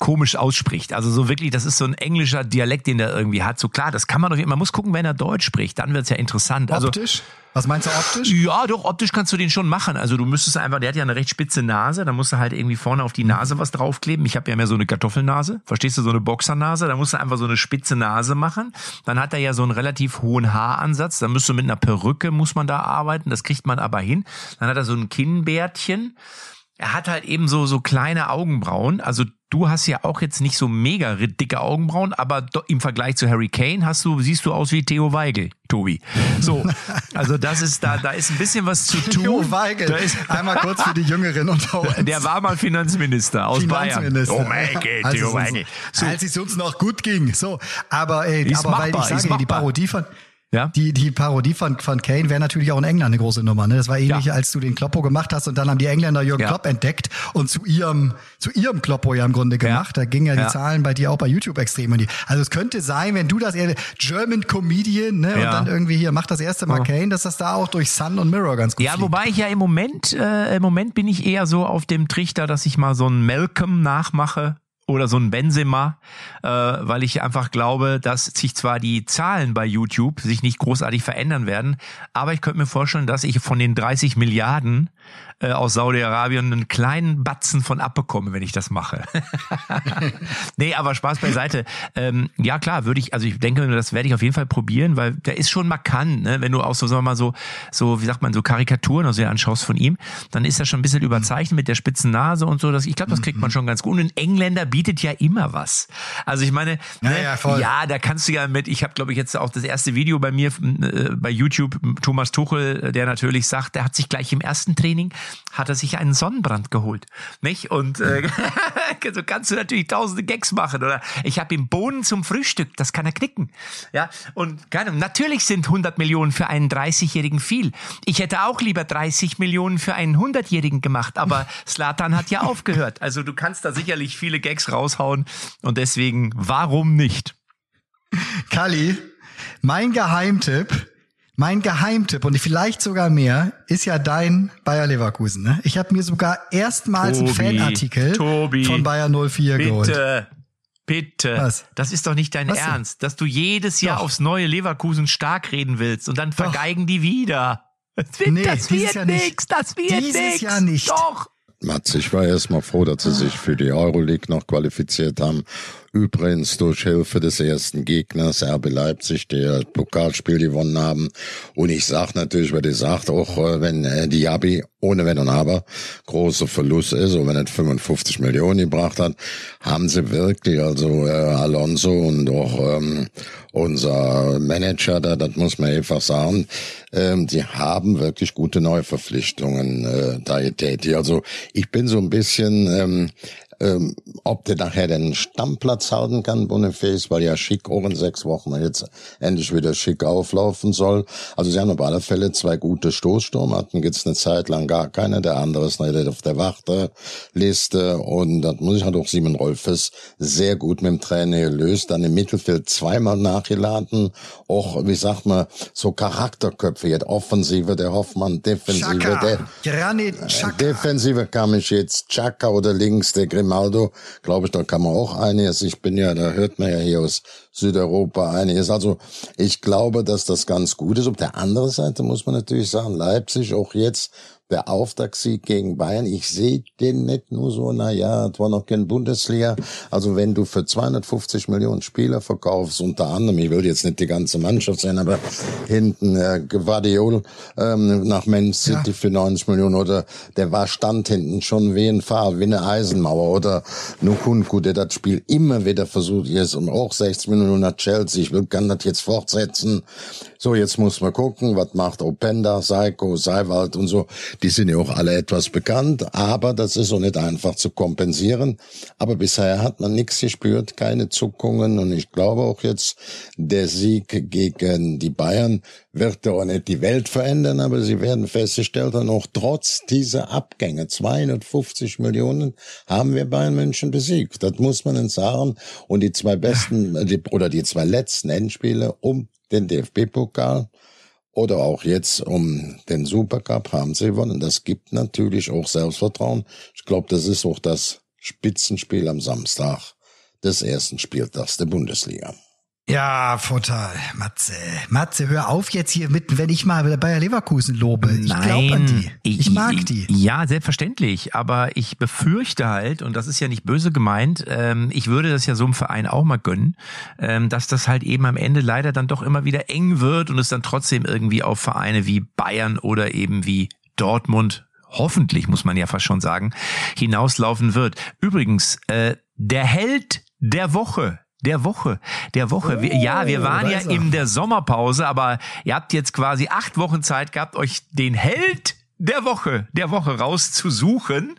komisch ausspricht. Also so wirklich, das ist so ein englischer Dialekt, den der irgendwie hat. So klar, das kann man doch, man muss gucken, wenn er Deutsch spricht, dann wird's ja interessant. Also, optisch? Was meinst du optisch? Ja, doch, optisch kannst du den schon machen. Also du müsstest einfach, der hat ja eine recht spitze Nase, da musst du halt irgendwie vorne auf die Nase was draufkleben. Ich habe ja mehr so eine Kartoffelnase, verstehst du, so eine Boxernase, da musst du einfach so eine spitze Nase machen. Dann hat er ja so einen relativ hohen Haaransatz, da müsst du mit einer Perücke, muss man da arbeiten, das kriegt man aber hin. Dann hat er so ein Kinnbärtchen. Er hat halt eben so, so kleine Augenbrauen, also Du hast ja auch jetzt nicht so mega dicke Augenbrauen, aber im Vergleich zu Harry Kane hast du, siehst du aus wie Theo Weigel, Tobi. So, also das ist da, da ist ein bisschen was zu tun. Theo Weigel. Da ist, Einmal kurz für die Jüngeren unter uns. Der war mal Finanzminister aus Finanzminister. Bayern. Oh mein Gott, Theo Weigel. So. Als es uns noch gut ging. So, aber, ey, aber weil ich sage, die Parodie von, ja? Die, die Parodie von, von Kane wäre natürlich auch in England eine große Nummer. Ne? Das war ähnlich, ja. als du den Kloppo gemacht hast und dann haben die Engländer Jürgen ja. Klopp entdeckt und zu ihrem, zu ihrem Kloppo ja im Grunde gemacht. Ja. Da gingen ja die Zahlen bei dir auch bei YouTube extrem in die. Also es könnte sein, wenn du das eher German Comedian ne, und dann irgendwie hier macht das erste Mal oh. Kane, dass das da auch durch Sun und Mirror ganz gut Ja, fliegt. wobei ich ja im Moment, äh, im Moment bin ich eher so auf dem Trichter, dass ich mal so einen Malcolm nachmache oder so ein Benzema, äh, weil ich einfach glaube, dass sich zwar die Zahlen bei YouTube sich nicht großartig verändern werden, aber ich könnte mir vorstellen, dass ich von den 30 Milliarden äh, aus Saudi-Arabien einen kleinen Batzen von abbekomme, wenn ich das mache. nee, aber Spaß beiseite. Ähm, ja klar, würde ich, also ich denke, das werde ich auf jeden Fall probieren, weil der ist schon markant, ne? wenn du auch so, sagen wir mal so, so, wie sagt man, so Karikaturen also anschaust von ihm, dann ist er schon ein bisschen überzeichnet mit der spitzen Nase und so. Das, ich glaube, das kriegt man schon ganz gut. Und ein Engländer bietet ja immer was. Also ich meine, ja, ne, ja, ja da kannst du ja mit, ich habe, glaube ich, jetzt auch das erste Video bei mir äh, bei YouTube, Thomas Tuchel, der natürlich sagt, der hat sich gleich im ersten Training hat er sich einen Sonnenbrand geholt. Nicht? Und äh, so kannst du natürlich tausende Gags machen. Oder ich habe ihm Bohnen zum Frühstück, das kann er knicken. Ja, und keine, natürlich sind 100 Millionen für einen 30-Jährigen viel. Ich hätte auch lieber 30 Millionen für einen 100-Jährigen gemacht, aber Slatan hat ja aufgehört. Also du kannst da sicherlich viele Gags raushauen und deswegen, warum nicht? Kali, mein Geheimtipp mein Geheimtipp und vielleicht sogar mehr ist ja dein Bayer Leverkusen. Ne? Ich habe mir sogar erstmals Tobi, einen Fanartikel Tobi, von Bayer 04 bitte, geholt. Bitte, Was? das ist doch nicht dein Was Ernst, dass du jedes Jahr doch. aufs neue Leverkusen stark reden willst und dann doch. vergeigen die wieder. Das wird, nee, das wird ja nix, das wird dieses nix. Jahr nicht. Doch. Mats, ich war erstmal froh, dass sie sich für die Euroleague noch qualifiziert haben Übrigens durch Hilfe des ersten Gegners, RB Leipzig, der Pokalspiel gewonnen haben. Und ich sag natürlich, weil die sagt auch, äh, wenn äh, Diaby ohne Wenn und Aber große Verlust ist, und wenn er 55 Millionen gebracht hat, haben sie wirklich, also äh, Alonso und auch ähm, unser Manager, da, das muss man einfach sagen, ähm, die haben wirklich gute Neuverpflichtungen äh, da getätigt. Also ich bin so ein bisschen ähm, ähm, ob der nachher den Stammplatz halten kann, Boniface, weil ja Schick auch in sechs Wochen jetzt endlich wieder Schick auflaufen soll. Also sie haben auf alle Fälle zwei gute Stoßstürmer, hatten jetzt eine Zeit lang gar keine, der andere ist nicht auf der Warteliste und das muss ich halt auch Simon Rolfes sehr gut mit dem Trainer gelöst, dann im Mittelfeld zweimal nachgeladen, auch, wie sagt man, so Charakterköpfe, jetzt Offensive, der Hoffmann, Defensive, Chaka. der Granit Chaka. Defensive kam ich jetzt Chaka oder links der Grimm Ronaldo, glaube ich, da kann man auch einiges. Ich bin ja, da hört man ja hier aus Südeuropa einiges. Also ich glaube, dass das ganz gut ist. Auf der anderen Seite muss man natürlich sagen, Leipzig auch jetzt der Auftaktsieg gegen Bayern, ich sehe den nicht nur so, na ja, es war noch kein Bundesliga. Also wenn du für 250 Millionen Spieler verkaufst, unter anderem, ich will jetzt nicht die ganze Mannschaft sein, aber hinten äh, Guardiol ähm, nach Man City ja. für 90 Millionen oder der war stand hinten schon wie ein Fahr, wie eine Eisenmauer oder Nukunku, der das Spiel immer wieder versucht, jetzt und auch 60 Millionen nach Chelsea, ich will, kann das jetzt fortsetzen. So, jetzt muss man gucken, was macht Openda, Seiko, Seiwald und so die sind ja auch alle etwas bekannt, aber das ist auch nicht einfach zu kompensieren. Aber bisher hat man nichts gespürt, keine Zuckungen und ich glaube auch jetzt, der Sieg gegen die Bayern wird auch nicht die Welt verändern, aber sie werden festgestellt haben, auch trotz dieser Abgänge, 250 Millionen, haben wir Bayern München besiegt. Das muss man uns sagen. Und die zwei besten, oder die zwei letzten Endspiele um den DFB-Pokal oder auch jetzt um den Supercup haben sie gewonnen. Das gibt natürlich auch Selbstvertrauen. Ich glaube, das ist auch das Spitzenspiel am Samstag des ersten Spieltags der Bundesliga. Ja, Vorteil, Matze. Matze, hör auf jetzt hier mitten, wenn ich mal Bayer Leverkusen lobe. Ich glaube an die. Ich, ich mag die. Ja, selbstverständlich. Aber ich befürchte halt, und das ist ja nicht böse gemeint, ähm, ich würde das ja so einem Verein auch mal gönnen, ähm, dass das halt eben am Ende leider dann doch immer wieder eng wird und es dann trotzdem irgendwie auf Vereine wie Bayern oder eben wie Dortmund hoffentlich, muss man ja fast schon sagen, hinauslaufen wird. Übrigens, äh, der Held der Woche der Woche, der Woche. Oh, ja, wir waren ja in der Sommerpause, aber ihr habt jetzt quasi acht Wochen Zeit gehabt, euch den Held der Woche, der Woche rauszusuchen.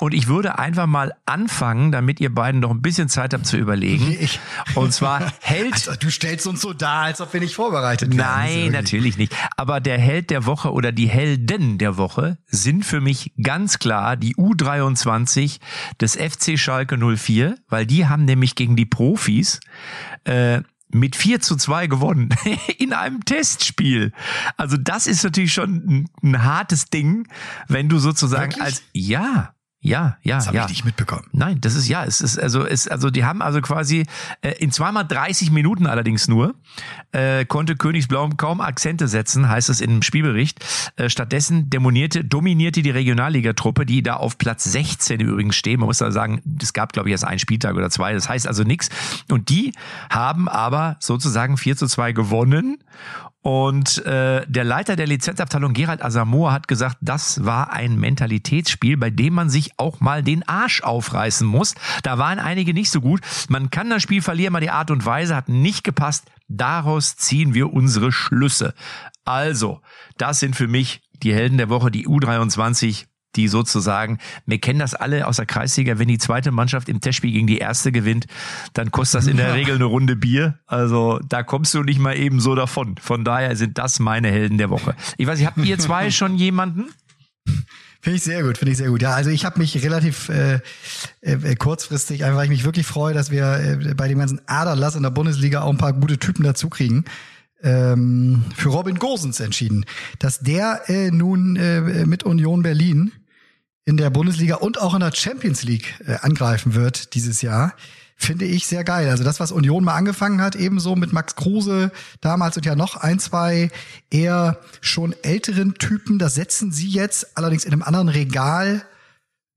Und ich würde einfach mal anfangen, damit ihr beiden noch ein bisschen Zeit habt zu überlegen. Ich, und zwar Held. Also, du stellst uns so dar, als ob wir nicht vorbereitet wären. Nein, natürlich nicht. Aber der Held der Woche oder die Helden der Woche sind für mich ganz klar die U23 des FC Schalke 04, weil die haben nämlich gegen die Profis äh, mit 4 zu 2 gewonnen in einem Testspiel. Also das ist natürlich schon ein, ein hartes Ding, wenn du sozusagen Wirklich? als ja, ja, ja, das habe ja. ich nicht mitbekommen. Nein, das ist ja, es ist also es also die haben also quasi äh, in zweimal 30 Minuten allerdings nur äh, konnte Königsblau kaum Akzente setzen, heißt es im Spielbericht. Äh, stattdessen demonierte dominierte die Regionalligatruppe, die da auf Platz 16 übrigens stehen. Man muss da sagen, es gab glaube ich erst einen Spieltag oder zwei, das heißt also nichts und die haben aber sozusagen 4 zu 2 gewonnen und äh, der Leiter der Lizenzabteilung Gerald Asamoah hat gesagt, das war ein Mentalitätsspiel, bei dem man sich auch mal den Arsch aufreißen muss. Da waren einige nicht so gut. Man kann das Spiel verlieren, aber die Art und Weise hat nicht gepasst. Daraus ziehen wir unsere Schlüsse. Also, das sind für mich die Helden der Woche, die U23 die sozusagen, wir kennen das alle aus der Kreisliga, wenn die zweite Mannschaft im Testspiel gegen die erste gewinnt, dann kostet das in der Regel eine Runde Bier. Also da kommst du nicht mal eben so davon. Von daher sind das meine Helden der Woche. Ich weiß nicht, habt ihr zwei schon jemanden? Finde ich sehr gut, finde ich sehr gut. Ja, also ich habe mich relativ äh, äh, kurzfristig, einfach weil ich mich wirklich freue, dass wir äh, bei dem ganzen Aderlass in der Bundesliga auch ein paar gute Typen dazu kriegen ähm, für Robin Gosens entschieden, dass der äh, nun äh, mit Union Berlin in der Bundesliga und auch in der Champions League äh, angreifen wird dieses Jahr, finde ich sehr geil. Also das, was Union mal angefangen hat, ebenso mit Max Kruse damals und ja noch ein, zwei eher schon älteren Typen, das setzen sie jetzt allerdings in einem anderen Regal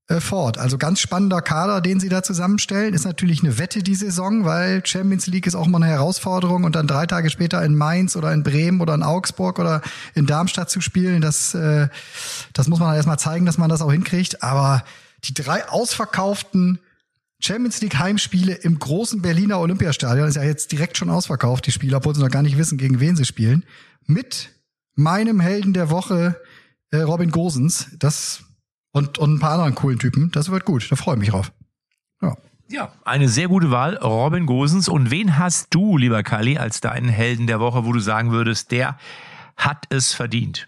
äh, fort. Also ganz spannender Kader, den sie da zusammenstellen. Ist natürlich eine Wette die Saison, weil Champions League ist auch mal eine Herausforderung und dann drei Tage später in Mainz oder in Bremen oder in Augsburg oder in Darmstadt zu spielen, das, äh, das muss man erstmal zeigen, dass man das auch hinkriegt. Aber die drei ausverkauften Champions League Heimspiele im großen Berliner Olympiastadion ist ja jetzt direkt schon ausverkauft, die Spieler, obwohl sie noch gar nicht wissen, gegen wen sie spielen. Mit meinem Helden der Woche, äh, Robin Gosens. Das und, und ein paar anderen coolen Typen. Das wird gut. Da freue ich mich drauf. Ja. Ja, eine sehr gute Wahl, Robin Gosens. Und wen hast du, lieber Kali, als deinen Helden der Woche, wo du sagen würdest, der hat es verdient?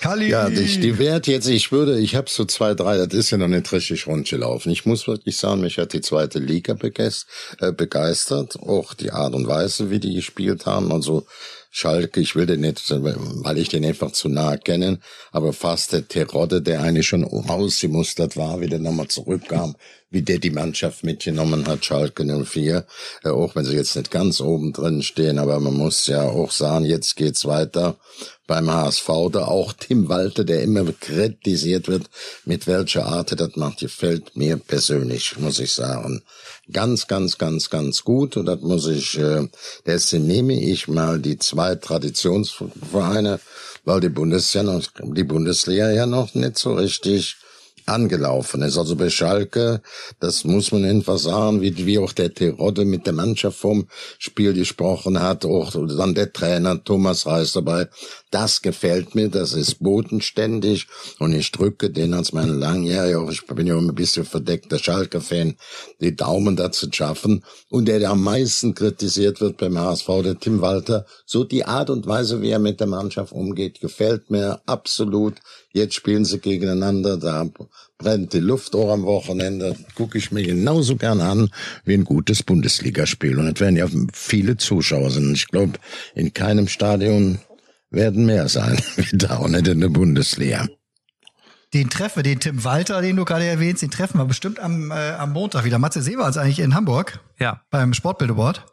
Kali. Ja, die, die Wert jetzt, ich würde, ich habe so zwei, drei, das ist ja noch nicht richtig rund gelaufen. Ich muss wirklich sagen, mich hat die zweite Liga äh, begeistert, auch die Art und Weise, wie die gespielt haben. Also Schalke, ich will den nicht, weil ich den einfach zu nah kenne, aber fast der Terodde, der eigentlich schon ausgemustert war, wie der nochmal zurückkam, wie der die Mannschaft mitgenommen hat, Schalke 04, äh, auch wenn sie jetzt nicht ganz oben drin stehen, aber man muss ja auch sagen, jetzt geht's weiter. beim HSV, da auch Tim Walter, der immer kritisiert wird, mit welcher Art er das macht, gefällt mir persönlich, muss ich sagen. Ganz, ganz, ganz, ganz gut. Und das muss ich, äh, deswegen nehme ich mal die zwei Traditionsvereine, weil die Bundesliga noch, die Bundesliga ja noch nicht so richtig angelaufen ist. Also bei Schalke, das muss man einfach sagen, wie, wie auch der Terodde mit der Mannschaft vom Spiel gesprochen hat, auch dann der Trainer Thomas Reis dabei. Das gefällt mir, das ist bodenständig und ich drücke den als mein langjähriger, ich bin ja ein bisschen verdeckter Schalke-Fan, die Daumen dazu schaffen. Und der, der am meisten kritisiert wird beim HSV, der Tim Walter, so die Art und Weise, wie er mit der Mannschaft umgeht, gefällt mir absolut. Jetzt spielen sie gegeneinander, da brennt die Luft auch am Wochenende. Gucke ich mir genauso gern an wie ein gutes Bundesligaspiel. Und es werden ja viele Zuschauer sind. Ich glaube, in keinem Stadion werden mehr sein wie da und nicht in der Bundesliga. Den treffen wir, den Tim Walter, den du gerade erwähnst, den treffen wir bestimmt am, äh, am Montag wieder. Matze war uns eigentlich in Hamburg. Ja. Beim Sportbildewort.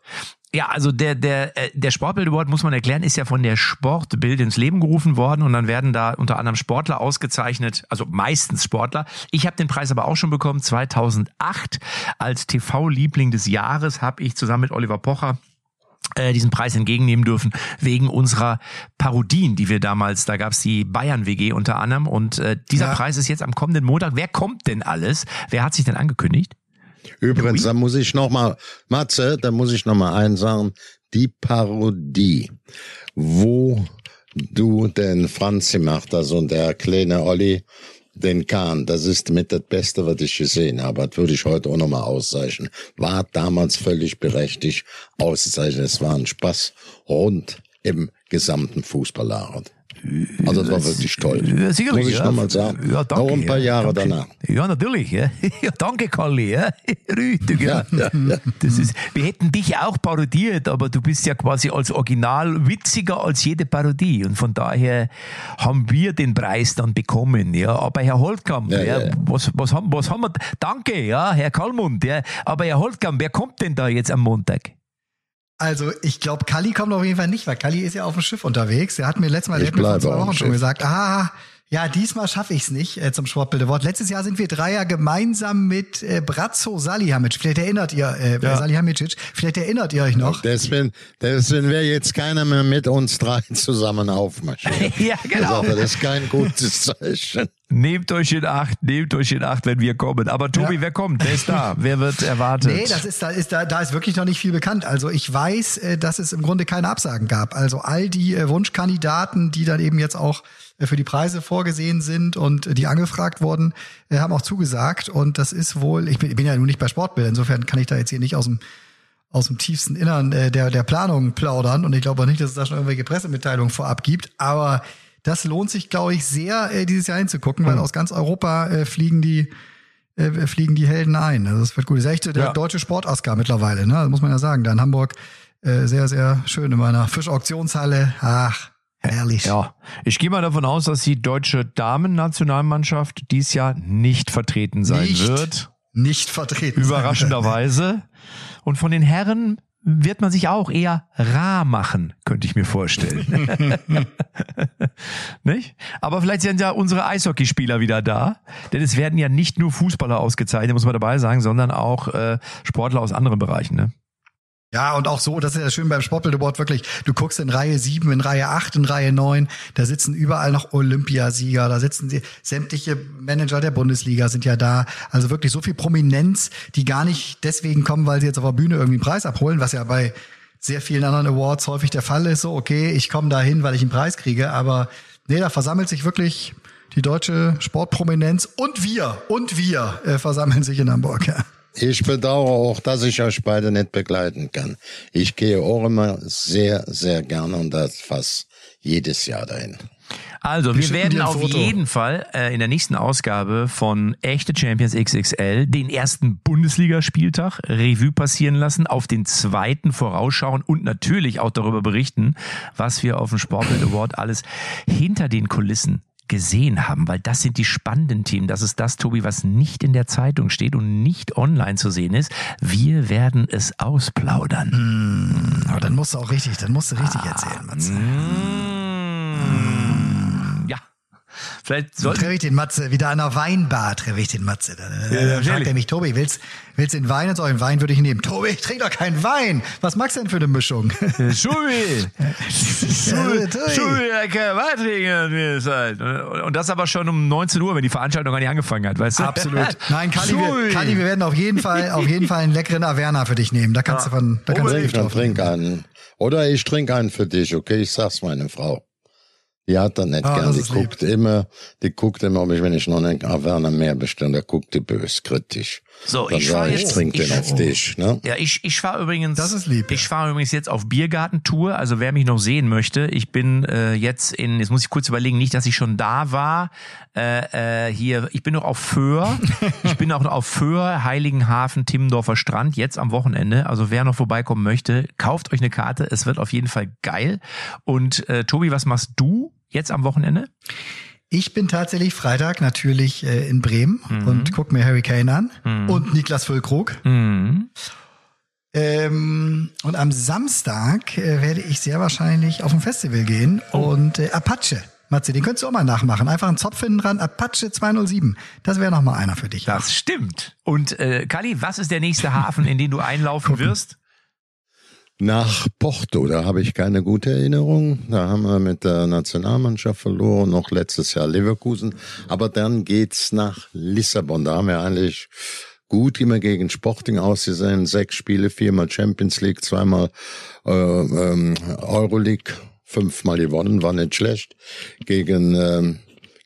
Ja, also der, der, äh, der Sportbild Award, muss man erklären, ist ja von der Sportbild ins Leben gerufen worden und dann werden da unter anderem Sportler ausgezeichnet, also meistens Sportler. Ich habe den Preis aber auch schon bekommen, 2008 als TV-Liebling des Jahres habe ich zusammen mit Oliver Pocher äh, diesen Preis entgegennehmen dürfen wegen unserer Parodien, die wir damals, da gab's die Bayern WG unter anderem und äh, dieser Ja. Preis ist jetzt am kommenden Montag. Wer kommt denn alles? Wer hat sich denn angekündigt? Übrigens, da muss ich noch mal, Matze, da muss ich noch mal eins sagen, die Parodie, wo du den Franz gemacht hast und der kleine Olli den Kahn, das ist mit das Beste, was ich gesehen habe. Das würde ich heute auch noch mal auszeichnen. War damals völlig berechtigt auszeichnen. Es war ein Spaß rund im gesamten Fußballabend. Also das war wirklich toll. Ja, sicherlich. Muss ich ja. noch mal sagen. Ja, danke. Auch ein paar ja, Jahre danke. danach. Ja, natürlich. Ja, ja danke, Kalli. Ja. Richtig, ja. Das ist, wir hätten dich auch parodiert, aber du bist ja quasi als Original witziger als jede Parodie. Und von daher haben wir den Preis dann bekommen. Ja. Aber Herr Holtkamp. Was, was, haben, was haben wir? Danke, ja, Herr Kallmund. Ja. Aber Herr Holtkamp, wer kommt denn da jetzt am Montag? Also ich glaube, Kalli kommt auf jeden Fall nicht, weil Kalli ist ja auf dem Schiff unterwegs. Er hat mir letztes Mal, Ich mir vor zwei Wochen schon gesagt, ah, ja, diesmal schaffe ich es nicht äh, zum Sportbildewort. Letztes Jahr sind wir Dreier gemeinsam mit äh, Bratzo Salihamidzic. Vielleicht erinnert ihr, äh, Ja. Salihamidzic, vielleicht erinnert ihr euch noch. Deswegen, deswegen wäre jetzt keiner mehr mit uns drei zusammen aufmarschiert. Ja, genau. Also, das ist kein gutes Zeichen. Nehmt euch in Acht, nehmt euch in Acht, wenn wir kommen. Aber Tobi, Ja. wer kommt? Wer ist da? Wer wird erwartet? Nee, das ist da ist da da ist wirklich noch nicht viel bekannt. Also ich weiß, äh, dass es im Grunde keine Absagen gab. Also all die äh, Wunschkandidaten, die dann eben jetzt auch äh, für die Preise vorgesehen sind und die angefragt wurden, haben auch zugesagt. Und das ist wohl, ich bin, ich bin ja nun nicht bei Sportbild, insofern kann ich da jetzt hier nicht aus dem aus dem tiefsten Innern der der Planung plaudern. Und ich glaube auch nicht, dass es da schon irgendwelche Pressemitteilungen vorab gibt. Aber das lohnt sich, glaube ich, sehr, äh, dieses Jahr hinzugucken, weil aus ganz Europa äh, fliegen die äh, fliegen die Helden ein. Also das wird gut. Das ist echt der Ja. deutsche Sport-Oscar mittlerweile, ne? Das muss man ja sagen. Da in Hamburg äh, sehr, sehr schön in meiner Fischauktionshalle. Ach, herrlich. Ja, ich gehe mal davon aus, dass die deutsche Damen-Nationalmannschaft dies Jahr nicht vertreten sein Nicht wird. Nicht vertreten. Überraschenderweise. Und von den Herren wird man sich auch eher rar machen, könnte ich mir vorstellen. nicht? Aber vielleicht sind ja unsere Eishockeyspieler wieder da, denn es werden ja nicht nur Fußballer ausgezeichnet, muss man dabei sagen, sondern auch äh, Sportler aus anderen Bereichen. Ne? Ja, und auch so, das ist ja schön beim Sportbildewort wirklich. Du guckst in Reihe 7, in Reihe 8, in Reihe 9, da sitzen überall noch Olympiasieger, da sitzen die, sämtliche Manager der Bundesliga sind ja da. Also wirklich so viel Prominenz, die gar nicht deswegen kommen, weil sie jetzt auf der Bühne irgendwie einen Preis abholen, was ja bei sehr vielen anderen Awards häufig der Fall ist. So, okay, ich komme da hin, weil ich einen Preis kriege, aber nee, da versammelt sich wirklich die deutsche Sportprominenz und wir, und wir äh, versammeln sich in Hamburg. Ja. Ich bedauere auch, dass ich euch beide nicht begleiten kann. Ich gehe auch immer sehr, sehr gerne und das fast jedes Jahr dahin. Also, wir werden auf Foto. jeden Fall äh, in der nächsten Ausgabe von Echte Champions XXL den ersten Bundesligaspieltag Revue passieren lassen, auf den zweiten vorausschauen und natürlich auch darüber berichten, was wir auf dem Sportbild Award alles hinter den Kulissen gesehen haben, weil das sind die spannenden Themen. Das ist das, Tobi, was nicht in der Zeitung steht und nicht online zu sehen ist. Wir werden es ausplaudern. Aber dann musst du auch richtig, dann musst du richtig erzählen, Matze. Mm. Ja. Vielleicht So sollten treffe ich den Matze, wieder an einer Weinbar treffe ich den Matze. Dann, Ja, dann fragt er mich, Tobi, willst, willst du den Wein? Und so einen Wein würde ich nehmen. Tobi, ich trinke doch keinen Wein. Was magst du denn für eine Mischung? Schubi! Ja, Tobi. Schubi, der kann Wein trinken, halt. Und das aber schon um 19 Uhr, wenn die Veranstaltung gar nicht angefangen hat, weißt du? Absolut. Nein, Kali, wir, Schubi. Kali, wir werden auf jeden Fall, auf jeden Fall einen leckeren Averna für dich nehmen. Da kannst du von, da kannst du Trink, einen. Oder ich trinke einen für dich, okay? Ich sag's meine Frau. Die hat dann nicht Ah, gern, das die ist lieb. guckt immer, die guckt immer, ob ich, wenn ich noch einen Averna mehr bestelle, da guckt die bös kritisch. So, Dann ich sag fahr ich, jetzt- trink den auf dich, ne? Ja, ich, ich fahre übrigens. Das ist lieb, ja. Ich fahre übrigens jetzt auf Biergartentour. Also wer mich noch sehen möchte, ich bin äh, jetzt in. Jetzt muss ich kurz überlegen, nicht, dass ich schon da war. Äh, äh, hier, ich bin noch auf Föhr. ich bin auch noch auf Föhr, Heiligenhafen, Timmendorfer Strand jetzt am Wochenende. Also wer noch vorbeikommen möchte, kauft euch eine Karte. Es wird auf jeden Fall geil. Und äh, Tobi, was machst du jetzt am Wochenende? Ich bin tatsächlich Freitag natürlich äh, in Bremen Mhm. und guck mir Harry Kane an und Niklas Füllkrug. Mhm. Ähm, und am Samstag äh, werde ich sehr wahrscheinlich auf ein Festival gehen und äh, Apache. Matze, den könntest du auch mal nachmachen. Einfach einen Zopf hinten dran, Apache 207. Das wäre noch mal einer für dich. Das stimmt. Und äh, Kali, was ist der nächste Hafen, in den du einlaufen wirst? Nach Porto, da habe ich keine gute Erinnerung. Da haben wir mit der Nationalmannschaft verloren, noch letztes Jahr Leverkusen. Aber dann geht's nach Lissabon. Da haben wir eigentlich gut immer gegen Sporting ausgesehen. Sechs Spiele, viermal Champions League, zweimal äh, ähm, Euroleague, fünfmal gewonnen, war nicht schlecht. Gegen ähm,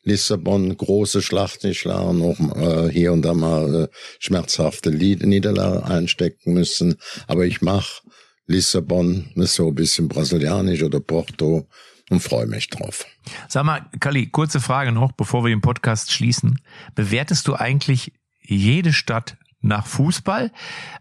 Lissabon große Schlacht geschlagen, auch äh, hier und da mal äh, schmerzhafte Lied Niederlage einstecken müssen. Aber ich mach Lissabon ist so ein bisschen brasilianisch oder Porto und freue mich drauf. Sag mal, Kali, kurze Frage noch, bevor wir den Podcast schließen. Bewertest du eigentlich jede Stadt nach Fußball?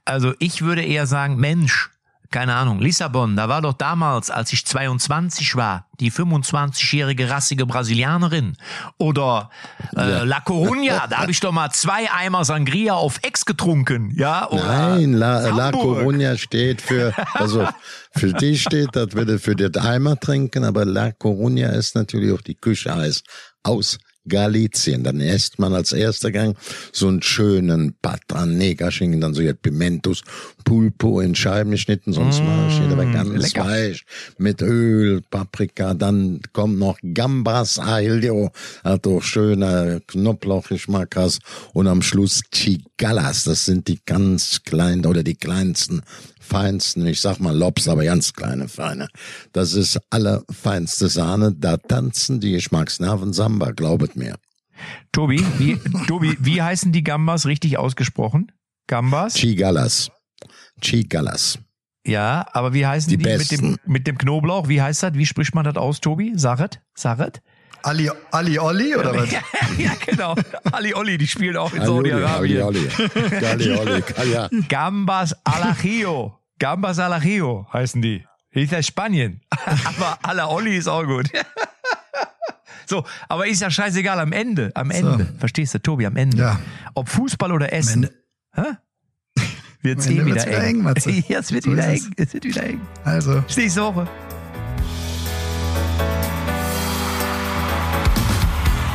Also ich würde eher sagen, Mensch, keine Ahnung, Lissabon, da war doch damals, als ich 22 war, die 25-jährige rassige Brasilianerin. Oder äh, La Coruña, da habe ich doch mal zwei Eimer Sangria auf Ex getrunken. Ja, oder Nein, La, La. Coruña steht für, also für dich steht, das würde für den Eimer trinken, aber La Coruña ist natürlich auch die Küche heißt aus Galizien. Dann isst man als erster Gang so einen schönen Pata Negra Schinken, dann so jetzt Pimentos, Pulpo in Scheiben geschnitten, sonst mal steht aber ganz lecker. weich mit Öl, Paprika, dann kommt noch Gambas Aglio, hat auch schöner Knoblauchgeschmack und am Schluss Chigalas, das sind die ganz kleinen oder die kleinsten feinsten, ich sag mal Lobs, aber ganz kleine feine. Das ist allerfeinste Sahne, da tanzen die Geschmacksnerven Samba, glaubet mir. Tobi, wie, Tobi, wie heißen die Gambas richtig ausgesprochen? Gambas? Chigalas. Chigalas. Ja, aber wie heißen die, Die mit, dem, mit dem Knoblauch? Wie heißt das? Wie spricht man das aus, Tobi? Saret? Saret? Ali, Ali Olli oder was? ja, ja, genau. Ali Olli, die spielen auch in Ali, Saudi-Arabien. Ali, Ali, Ali, ja. Gambas Alajillo. Gambas Alajillo heißen die. Ist ja Spanien. aber Ala Olli ist auch gut. so, aber ist ja scheißegal am Ende. Am Ende. Verstehst du, Tobi, am Ende. Ja. Ob Fußball oder Essen. Ende. Hä? Wird's Am eh Ende wieder wird's wieder eng. eng, Matze. ja, es wird So wieder eng. Es wird wieder eng. Also, Bis nächste Woche.